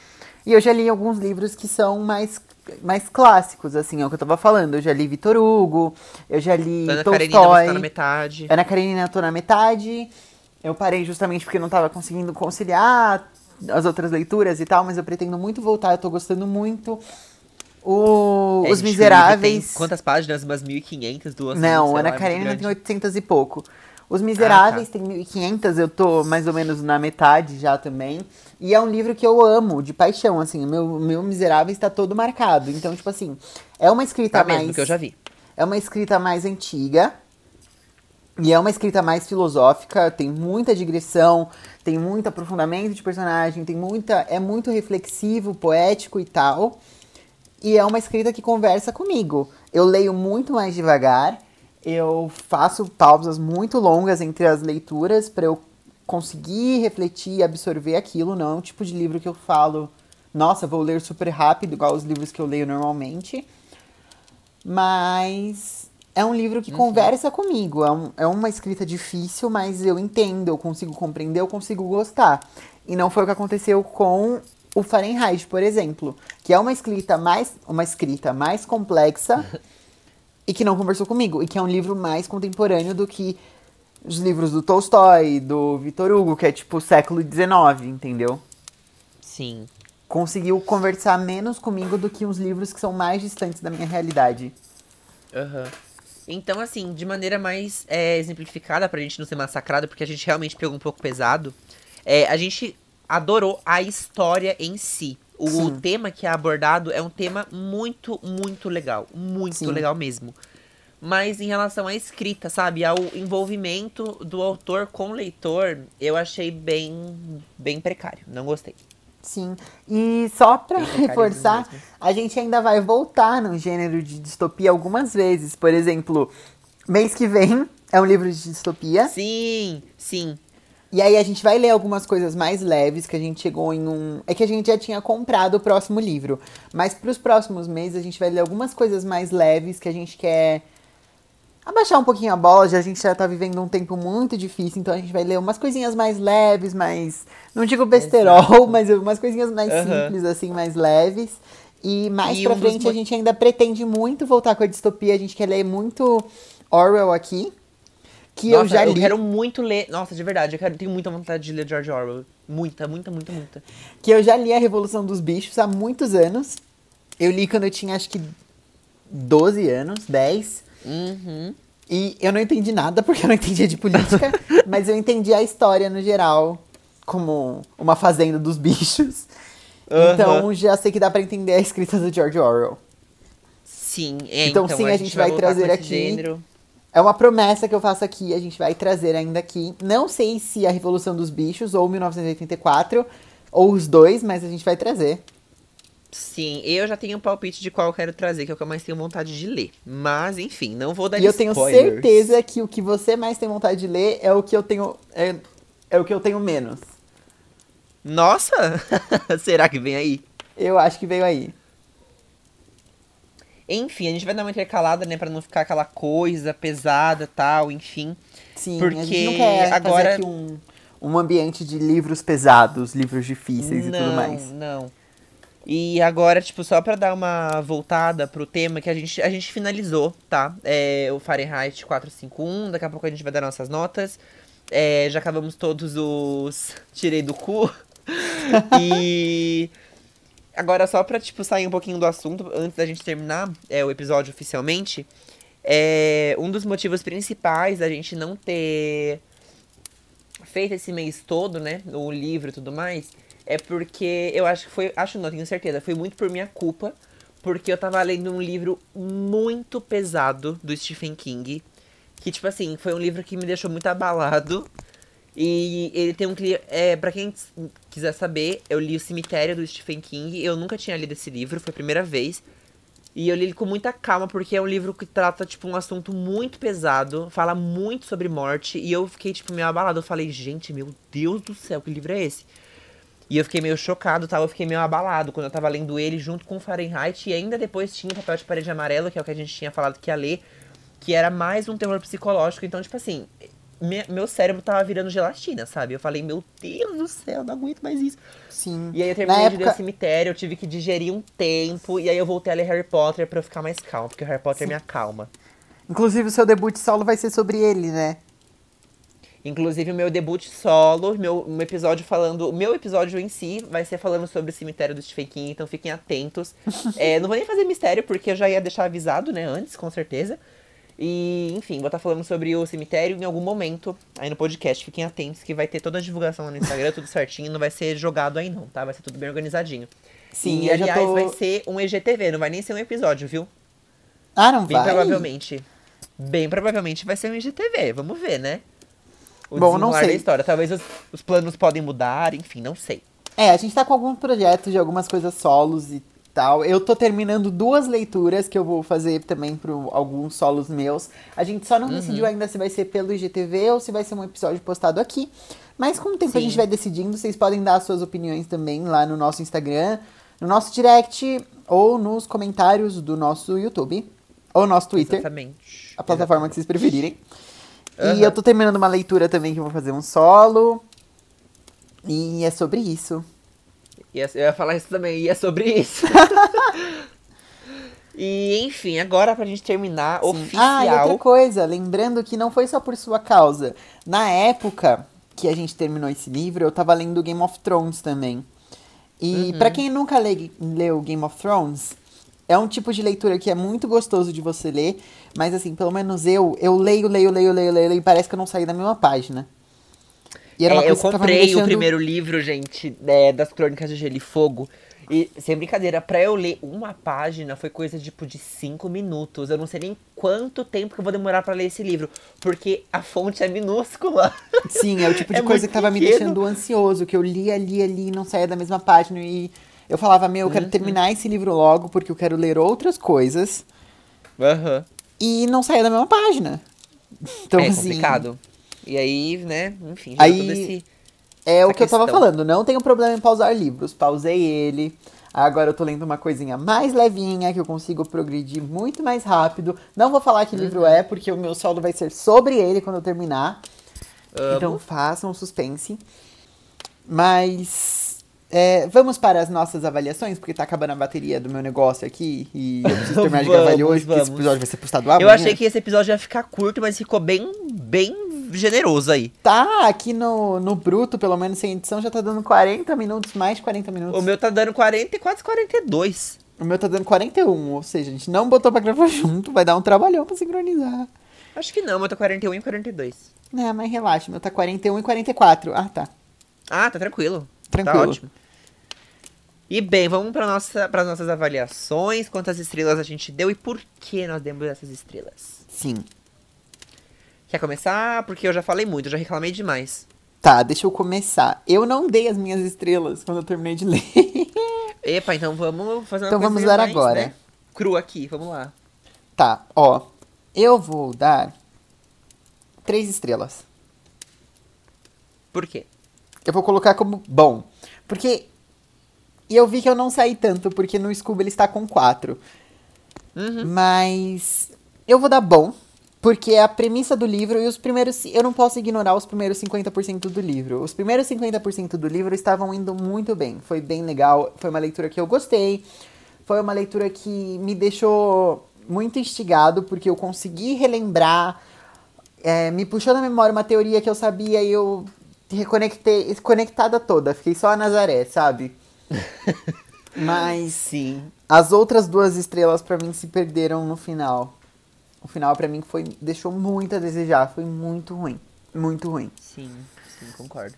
E eu já li alguns livros que são mais, mais clássicos, assim, é o que eu tava falando. Eu já li Vitor Hugo, eu já li Ana Tolstói. Karenina, tá na metade. Ana Karenina, tô na metade. Eu parei justamente porque não tava conseguindo conciliar as outras leituras e tal, mas eu pretendo muito voltar, eu tô gostando muito. O, É, Os Miseráveis. Tem quantas páginas? Umas 1.500, duas Não, Ana lá, é Karenina muito tem grande. 800 e pouco. Os Miseráveis Ah, tá. tem 1.500, eu tô mais ou menos na metade já também. E é um livro que eu amo, de paixão, assim. O meu, meu Miseráveis tá todo marcado. Então, tipo assim, é uma escrita Tá mais... mesmo, que eu já vi. É uma escrita mais antiga. E é uma escrita mais filosófica, tem muita digressão, tem muito aprofundamento de personagem, tem muita. É muito reflexivo, poético e tal. E é uma escrita que conversa comigo. Eu leio muito mais devagar, eu faço pausas muito longas entre as leituras para eu conseguir refletir e absorver aquilo. Não é um tipo de livro que eu falo, nossa, vou ler super rápido, igual os livros que eu leio normalmente. Mas é um livro que conversa comigo. É, um- é uma escrita difícil, mas eu entendo, eu consigo compreender, eu consigo gostar. E não foi o que aconteceu com o Fahrenheit, por exemplo, que é uma escrita mais, uma escrita mais complexa e que não conversou comigo, e que é um livro mais contemporâneo do que os livros do Tolstói, do Vitor Hugo, que é tipo século XIX, entendeu? Sim. Conseguiu conversar menos comigo do que os livros que são mais distantes da minha realidade. Aham. Então, assim, de maneira mais é, exemplificada, pra gente não ser massacrado, porque a gente realmente pegou um pouco pesado, é, a gente adorou a história em si. O Sim. tema que é abordado é um tema muito, muito legal. Muito Sim. legal mesmo. Mas em relação à escrita, sabe? Ao envolvimento do autor com o leitor, eu achei bem, bem precário. Não gostei. Sim. E só precário reforçar, a gente ainda vai voltar no gênero de distopia algumas vezes. Por exemplo, mês que vem é um livro de distopia. Sim, sim. E aí a gente vai ler algumas coisas mais leves que a gente chegou em um. É que a gente já tinha comprado o próximo livro. Mas pros próximos meses a gente vai ler algumas coisas mais leves que a gente quer abaixar um pouquinho a bola, já a gente já tá vivendo um tempo muito difícil, então a gente vai ler umas coisinhas mais leves, mais. Não digo besterol, mas umas coisinhas mais Aham. simples, assim, mais leves. E mais E pra um dos frente mo- a gente ainda pretende muito voltar com a distopia, a gente quer ler muito Orwell aqui. Que eu Nossa, já li. quero muito ler. Nossa, de verdade, eu quero, tenho muita vontade de ler George Orwell. Muita, muita, muita, muita. Que eu já li a Revolução dos Bichos há muitos anos. Eu li quando eu tinha acho que 12 anos, 10. Uhum. E eu não entendi nada, porque eu não entendia de política, mas eu entendi a história no geral, como uma fazenda dos bichos. Aham. Então já sei que dá pra entender a escrita do George Orwell. Sim, é, Então, sim, a gente vai voltar trazer com esse aqui- gênero. É uma promessa que eu faço aqui, a gente vai trazer ainda aqui. Não sei se a Revolução dos Bichos ou 1984, ou os dois, mas a gente vai trazer. Sim, eu já tenho um palpite de qual eu quero trazer, que é o que eu mais tenho vontade de ler. Mas, enfim, não vou dar E eu tenho spoilers. certeza que o que você mais tem vontade de ler é o que eu tenho. É, é o que eu tenho menos. Nossa! Será que vem aí? Eu acho que veio aí. Enfim, a gente vai dar uma intercalada, né, pra não ficar aquela coisa pesada tal, enfim. Sim, Porque não agora- um, um ambiente de livros pesados, livros difíceis e tudo não, mais. não. E agora, tipo, só pra dar uma voltada pro tema que a gente, a gente finalizou, tá? É, o Fahrenheit 451, daqui a pouco a gente vai dar nossas notas. É, já acabamos todos os tirei do cu. e agora só pra, tipo, sair um pouquinho do assunto, antes da gente terminar é, o episódio oficialmente, é, um dos motivos principais da gente não ter feito esse mês todo, né, o livro e tudo mais, é porque eu acho que foi, acho não, tenho certeza, foi muito por minha culpa, porque eu tava lendo um livro muito pesado do Stephen King, que tipo assim, foi um livro que me deixou muito abalado. E ele tem um clima. É, pra quem quiser saber, eu li O Cemitério do Stephen King. Eu nunca tinha lido esse livro, foi a primeira vez. E eu li ele com muita calma, porque é um livro que trata, tipo, um assunto muito pesado, fala muito sobre morte, e eu fiquei, tipo, meio abalado. Eu falei, gente, meu Deus do céu, que livro é esse? E eu fiquei meio chocado, tal, eu fiquei meio abalado quando eu tava lendo ele junto com Fahrenheit, e ainda depois tinha o Papel de Parede Amarelo, que é o que a gente tinha falado que ia ler, que era mais um terror psicológico, então, tipo assim, me- meu cérebro tava virando gelatina, sabe? Eu falei, meu Deus do céu, não aguento mais isso. Sim. E aí eu Na terminei de ler época, o cemitério, eu tive que digerir um tempo, e aí eu voltei a ler Harry Potter pra eu ficar mais calmo, porque o Harry Potter me acalma. inclusive, o seu debut solo vai ser sobre ele, né? Inclusive, o meu debut solo, meu um episódio falando. O meu episódio em si vai ser falando sobre o cemitério do Stephen King, então fiquem atentos. É, não vou nem fazer mistério, porque eu já ia deixar avisado, né, antes, com certeza. E, enfim, vou estar falando sobre o cemitério em algum momento aí no podcast. Fiquem atentos que vai ter toda a divulgação lá no Instagram, tudo certinho. Não vai ser jogado aí, não, tá? Vai ser tudo bem organizadinho. Sim, e, eu aliás, tô- vai ser um EGTV, não vai nem ser um episódio, viu? Ah, não Bem vai? provavelmente. Bem provavelmente vai ser um IGTV, vamos ver, né? O Bom, não sei. da história. Talvez os, os planos podem mudar, enfim, não sei. É, a gente tá com alguns projetos de algumas coisas solos e tal. Eu tô terminando duas leituras que eu vou fazer também para alguns solos meus. A gente só não Uhum. decidiu ainda se vai ser pelo IGTV ou se vai ser um episódio postado aqui. Mas com o tempo a Sim. gente vai decidindo. Vocês podem dar as suas opiniões também lá no nosso Instagram, no nosso direct ou nos comentários do nosso YouTube ou nosso Twitter, Exatamente. a plataforma que vocês preferirem. Aham. E eu tô terminando uma leitura também que eu vou fazer um solo. E é sobre isso. Ia- Eu ia falar isso também, e é sobre isso. e, enfim, agora pra gente terminar, Ah, e oficial. outra coisa, lembrando que não foi só por sua causa. Na época que a gente terminou esse livro, eu tava lendo Game of Thrones também. E pra quem nunca le- leu Game of Thrones, é um tipo de leitura que é muito gostoso de você ler, mas assim, pelo menos eu, eu leio, leio, leio, leio, leio, leio, e parece que eu não saí da mesma página. É, eu me comprei deixando... o primeiro livro, gente, é, das Crônicas de Gelo e Fogo. E, sem brincadeira, pra eu ler uma página foi coisa tipo de cinco minutos. Eu não sei nem quanto tempo que eu vou demorar pra ler esse livro. Porque a fonte é minúscula. Sim, é o tipo de É coisa que tava me pequeno. deixando ansioso, que eu lia, lia, lia e não saía da mesma página. E eu falava, meu, eu Uhum. quero terminar esse livro logo, porque eu quero ler outras coisas. Aham. E não saía da mesma página. Então, é assim, complicado. E aí, né, enfim, Aí- todo esse... é o que eu tava questão. falando. Não tenho problema em pausar livros. Pausei ele. Agora eu tô lendo uma coisinha mais levinha, que eu consigo progredir muito mais rápido. Não vou falar que livro é, porque o meu solo vai ser sobre ele quando eu terminar. Amo. Então façam um suspense. Mas é, vamos para as nossas avaliações, porque tá acabando a bateria do meu negócio aqui e eu preciso terminar de gravar ele Vamos, hoje, porque esse episódio vai ser postado amanhã. Eu achei que esse episódio ia ficar curto, mas ficou bem, bem generoso aí. Tá, aqui no, no bruto, pelo menos sem edição, já tá dando 40 minutos, mais de 40 minutos. O meu tá dando 40 e quase 42. O meu tá dando 41, ou seja, a gente não botou pra gravar junto, vai dar um trabalhão pra sincronizar. Acho que não, meu tá 41 e 42. É, mas relaxa, meu tá 41 e 44. Ah, tá. Ah, tá tranquilo. Tranquilo. Tá ótimo. E bem, vamos para nossa, as nossas avaliações. Quantas estrelas a gente deu e por que nós demos essas estrelas? Sim. Quer começar? Porque eu já falei muito, eu já reclamei demais. Tá, deixa eu começar. Eu não dei as minhas estrelas quando eu terminei de ler. Epa, então vamos fazer uma Então vamos dar mais, agora. né, Cru aqui, vamos lá. tá, ó. Eu vou dar três estrelas. Por quê? Eu vou colocar como bom. Porque e eu vi que eu não saí tanto, porque no Scooby ele está com quatro. Uhum. Mas eu vou dar bom, porque é a premissa do livro e os primeiros. Eu não posso ignorar os primeiros 50% do livro. Os primeiros 50% do livro estavam indo muito bem. Foi bem legal. Foi uma leitura que eu gostei. Foi uma leitura que me deixou muito instigado, porque eu consegui relembrar. é, me puxou na memória uma teoria que eu sabia e eu reconectei, conectada toda. Fiquei só a Nazaré, sabe? Mas Sim. as outras duas estrelas pra mim se perderam no final. O final pra mim foi deixou muito a desejar, foi muito ruim, muito ruim. Sim, sim, concordo.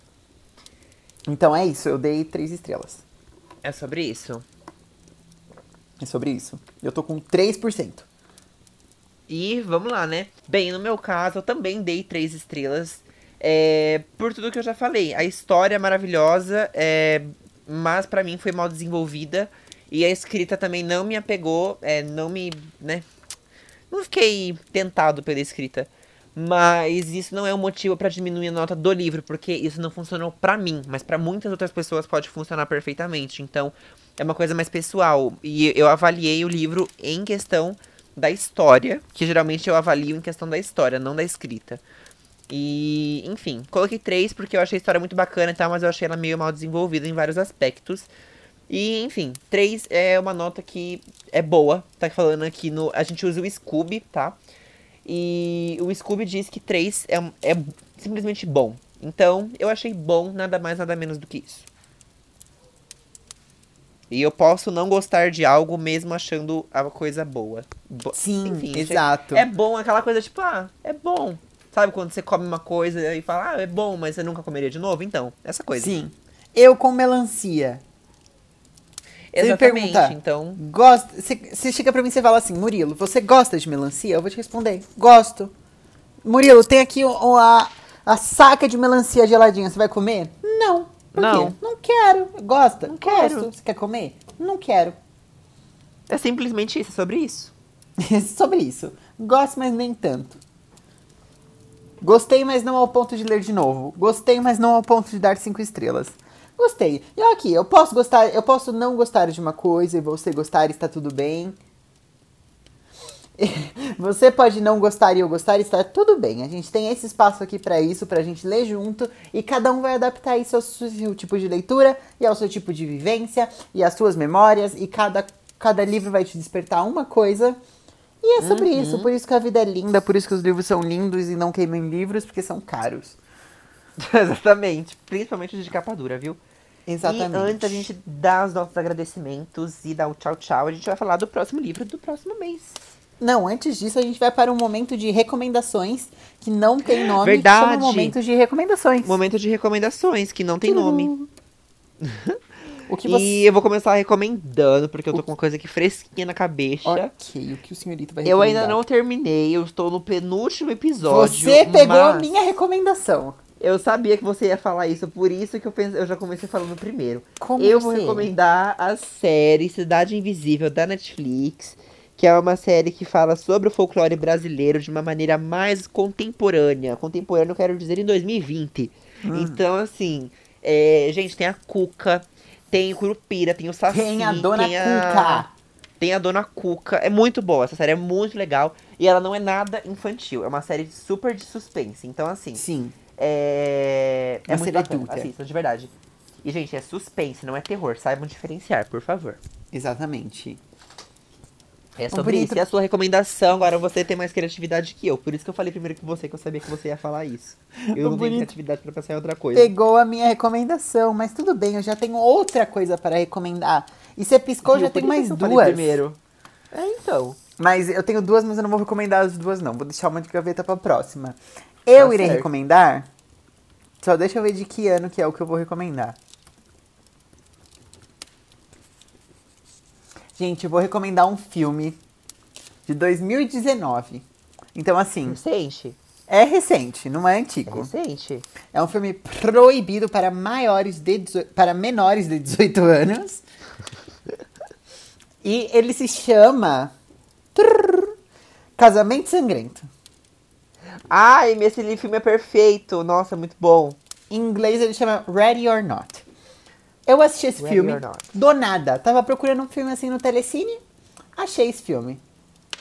Então é isso, eu dei três estrelas. É sobre isso. É sobre isso. Eu tô com 3%. E vamos lá, né? Bem, no meu caso, eu também dei três estrelas. É, por tudo que eu já falei. A história é maravilhosa, é, mas pra mim foi mal desenvolvida. E a escrita também não me apegou, é, não me. né? Não fiquei tentado pela escrita. Mas isso não é um motivo pra diminuir a nota do livro, porque isso não funcionou pra mim, mas pra muitas outras pessoas pode funcionar perfeitamente. Então, é uma coisa mais pessoal. E eu avaliei o livro em questão da história, que geralmente eu avalio em questão da história, não da escrita. E, enfim, coloquei três porque eu achei a história muito bacana e tal, mas eu achei ela meio mal desenvolvida em vários aspectos. E, enfim, três é uma nota que é boa. Tá falando aqui no. A gente usa o Scooby, tá? E o Scooby diz que três é, é simplesmente bom. Então, eu achei bom, nada mais, nada menos do que isso. E eu posso não gostar de algo mesmo achando a coisa boa. Bo- Sim, achei- exato. É bom aquela coisa tipo, ah, é bom. Sabe quando você come uma coisa e fala, ah, é bom, mas você nunca comeria de novo? Então, essa coisa. Sim. Eu com melancia. Você me Exatamente, pergunta, então. Gosta, você, você chega pra mim e você fala assim, Murilo, você gosta de melancia? Eu vou te responder, gosto. Murilo, tem aqui a, a saca de melancia geladinha, você vai comer? Não. Por Não. quê? Não quero. Gosta? Não quero. Gosto. Você quer comer? Não quero. É simplesmente isso, é sobre isso. Sobre isso. Gosto, mas nem tanto. Gostei, mas não ao ponto de ler de novo. Gostei, mas não ao ponto de dar cinco estrelas. Gostei. E aqui, eu posso gostar, eu posso não gostar de uma coisa e você gostar e está tudo bem. Você pode não gostar e eu gostar e está tudo bem. A gente tem esse espaço aqui pra isso, pra gente ler junto e cada um vai adaptar isso ao seu tipo de leitura e ao seu tipo de vivência e às suas memórias e cada, cada livro vai te despertar uma coisa. E é sobre isso, por isso que a vida é linda, por isso que os livros são lindos e não queimem livros, porque são caros. Exatamente. Principalmente os de capa dura, viu? Exatamente. E antes a gente dar os nossos agradecimentos e dar o tchau tchau, a gente vai falar do próximo livro do próximo mês. Não, antes disso a gente vai para um momento de recomendações que não tem nome, Verdade. chama momento de recomendações. Momento de recomendações, que não tem nome. O que você... E eu vou começar recomendando, porque eu tô com uma coisa aqui fresquinha na cabeça. Ok, o que o senhorito vai Eu recomendar? ainda não terminei, eu estou no penúltimo episódio. Você pegou a mas minha recomendação. Eu sabia que você ia falar isso, por isso que eu, pense... eu já comecei falando primeiro. Como eu vou você? recomendar a série Cidade Invisível da Netflix, que é uma série que fala sobre o folclore brasileiro de uma maneira mais contemporânea. Contemporâneo, eu quero dizer, em 2020. Hum. Então, assim, é, gente, tem a Cuca, Tem o Curupira, tem o Saci, Tem a Dona tem a- Cuca. Tem a Dona Cuca. É muito boa, essa série é muito legal. E ela não é nada infantil, é uma série super de suspense. Então, assim, Sim. É. É muito bacana. adulta. Assistam, de verdade. E, gente, é suspense, não é terror. Saibam diferenciar, por favor. Exatamente. É sobre bonito- isso. E a sua recomendação, agora você tem mais criatividade que eu. Por isso que eu falei primeiro que você, que eu sabia que você ia falar isso. Eu Um não tenho criatividade pra pensar em outra coisa. Pegou a minha recomendação, mas tudo bem, eu já tenho outra coisa para recomendar. E você piscou, já Por tem que mais eu duas. primeiro. É, então. Mas eu tenho duas, mas eu não vou recomendar as duas, não. Vou deixar uma de gaveta pra próxima. Eu Tá irei certo. recomendar. Só deixa eu ver de que ano que é o que eu vou recomendar. Gente, eu vou recomendar um filme de 2019. Então, assim, Recente. é recente, não é É antigo. recente. É um filme proibido para maiores de 18, para menores de 18 anos. E ele se chama Casamento Sangrento. Ai, esse filme é perfeito. Nossa, muito bom. Em inglês ele chama Ready or Not. Eu assisti esse Ready filme do nada. Tava procurando um filme assim no Telecine. Achei esse filme.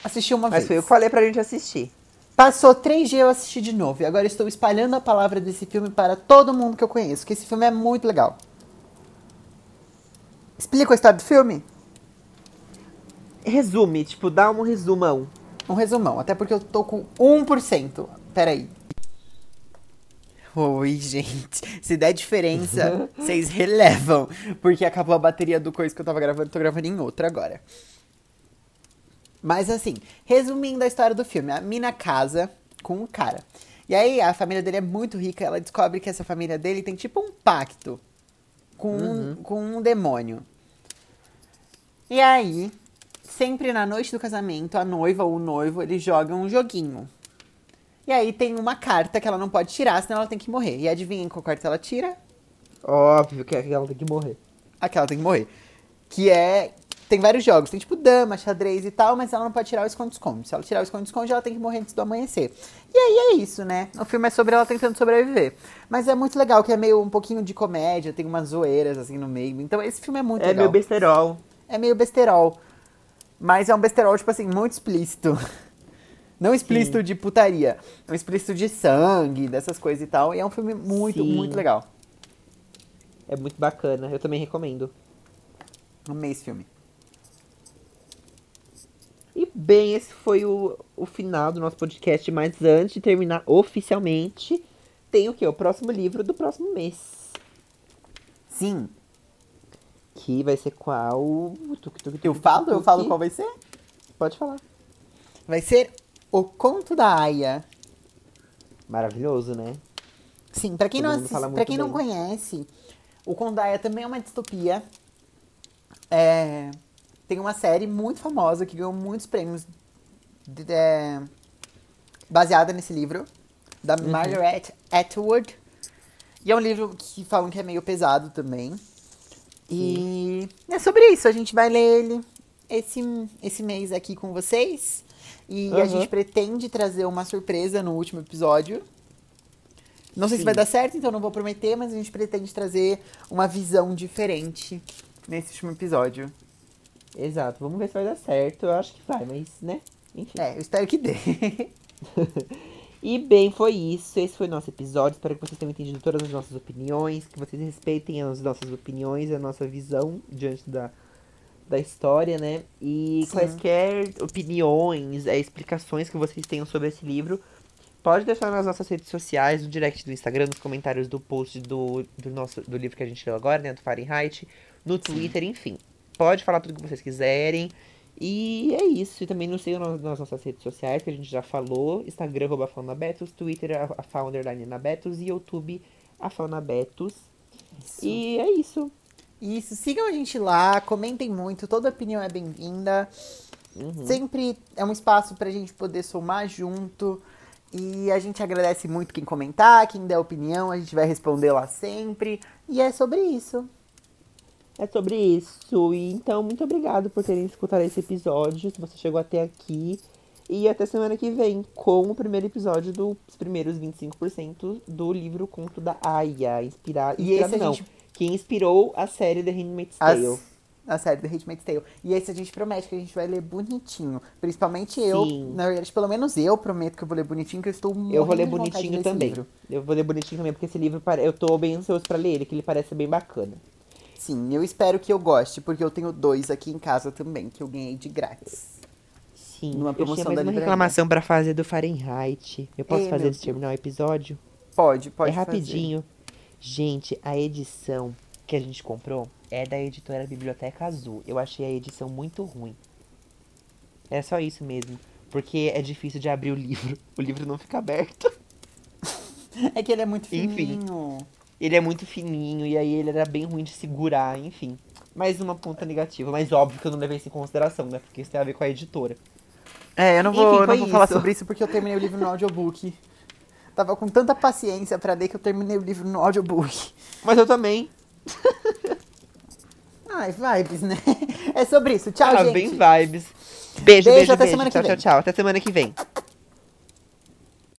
Assisti uma Mas vez. foi eu que falei pra gente assistir. Passou três dias eu assisti de novo. E agora estou espalhando a palavra desse filme para todo mundo que eu conheço. Que esse filme é muito legal. Explica a história do filme? Resume, tipo, dá um resumão. Um resumão. Até porque eu tô com 1%. Peraí. Oi, gente. Se der diferença, vocês relevam. Porque acabou a bateria do coisa que eu tava gravando. Tô gravando em outra agora. Mas assim, resumindo a história do filme, a mina casa com um cara. E aí a família dele é muito rica, ela descobre que essa família dele tem tipo um pacto com, um, com um demônio. E aí, sempre na noite do casamento, a noiva ou o noivo, eles jogam um joguinho. E aí tem uma carta que ela não pode tirar, senão ela tem que morrer. E adivinhem qual carta ela tira? Óbvio que ela tem que morrer. Aquela tem que morrer. Que é. Tem vários jogos, tem tipo dama, xadrez e tal, mas ela não pode tirar o esconde-esconde. Se ela tirar o esconde-esconde, ela tem que morrer antes do amanhecer. E aí é isso, né? O filme é sobre ela tentando sobreviver. Mas é muito legal, que é meio um pouquinho de comédia, tem umas zoeiras assim no meio. Então esse filme é muito É legal. meu besterol. É meio besterol. Mas é um besterol, tipo assim, muito explícito. Não explícito de putaria. É um explícito de sangue, dessas coisas e tal. E é um filme muito, Sim. muito legal. É muito bacana. Eu também recomendo. Amei esse filme. E bem, esse foi o, o final do nosso podcast. Mas antes de terminar oficialmente, tem o quê? O próximo livro do próximo mês. Sim. Que vai ser qual? Tuc, tuc, tuc, Eu falo? Eu falo qual vai ser? Pode falar. Vai ser O Conto da Aya. Maravilhoso, né? Sim, pra quem Todo não assiste, pra quem não conhece, O Conto da Aya também é uma distopia. É, tem uma série muito famosa que ganhou muitos prêmios de- é, baseada nesse livro, da Uhum. Margaret Atwood. E é um livro que falam que é meio pesado também. E é sobre isso, a gente vai ler ele esse, esse mês aqui com vocês. E a Uhum. gente pretende trazer uma surpresa no último episódio. Não sei se Sim. vai dar certo, então não vou prometer, mas a gente pretende trazer uma visão diferente nesse último episódio. Exato. Vamos ver se vai dar certo. Eu acho que vai, mas, né? Enfim. É, eu espero que dê. E bem, foi isso. Esse foi o nosso episódio. Espero que vocês tenham entendido todas as nossas opiniões, que vocês respeitem as nossas opiniões, a nossa visão diante da, da história, né? E Sim. quaisquer opiniões, é, explicações que vocês tenham sobre esse livro, pode deixar nas nossas redes sociais, no direct do Instagram, nos comentários do post do, do, nosso, do livro que a gente leu agora, né? Do Fahrenheit, no Twitter, enfim. Pode falar tudo que vocês quiserem. E é isso. E também nos sigam nas, nas nossas redes sociais, que a gente já falou. Instagram, arroba Faunabetus. Twitter, a, a Founderline Nabetus. E YouTube, a Faunabetus. E é isso. Isso, sigam a gente lá, comentem muito, toda opinião é bem-vinda. Uhum. Sempre é um espaço pra gente poder somar junto. E a gente agradece muito quem comentar, quem der opinião, a gente vai responder lá sempre. E é sobre isso. É sobre isso. E então, muito obrigado por terem escutado esse episódio. Se você chegou até aqui. E até semana que vem com o primeiro episódio dos primeiros 25% do livro Conto da Aya. Inspirado. E esse Inspirado não. gente- que inspirou a série The Handmaid's As- Tale. a série do Handmaid's Tale. E esse a gente promete que a gente vai ler bonitinho. Principalmente eu. Sim. Na verdade, pelo menos eu prometo que eu vou ler bonitinho, que eu estou Eu vou ler bonitinho também. livro. Eu vou ler bonitinho também, porque esse livro eu tô bem ansioso pra ler ele, que ele parece bem bacana. Sim, eu espero que eu goste, porque eu tenho dois aqui em casa também, que eu ganhei de grátis. Sim, Numa eu promoção tinha mais da uma livraria. reclamação pra fazer do Fahrenheit. Eu posso Ei, fazer antes de terminar o episódio? Pode, pode é fazer. rapidinho. Gente, a edição que a gente comprou é da editora Biblioteca Azul. Eu achei a edição muito ruim. É só isso mesmo. Porque é difícil de abrir o livro. O livro não fica aberto. É que ele é muito Enfim. Ele é muito fininho e aí ele era bem ruim de segurar, enfim. Mais uma ponta negativa. Mas óbvio que eu não levei isso em consideração, né? Porque isso tem a ver com a editora. É, eu não Enfim, vou, eu não vou falar sobre isso porque eu terminei o livro no audiobook. Tava com tanta paciência pra ler que eu terminei o livro no audiobook. Mas eu também. Ai, vibes, né? É sobre isso. Tchau, ah, gente. bem vibes. Beijo, beijo, Beijo, até beijo. semana que tchau, vem. tchau, tchau. Até semana que vem.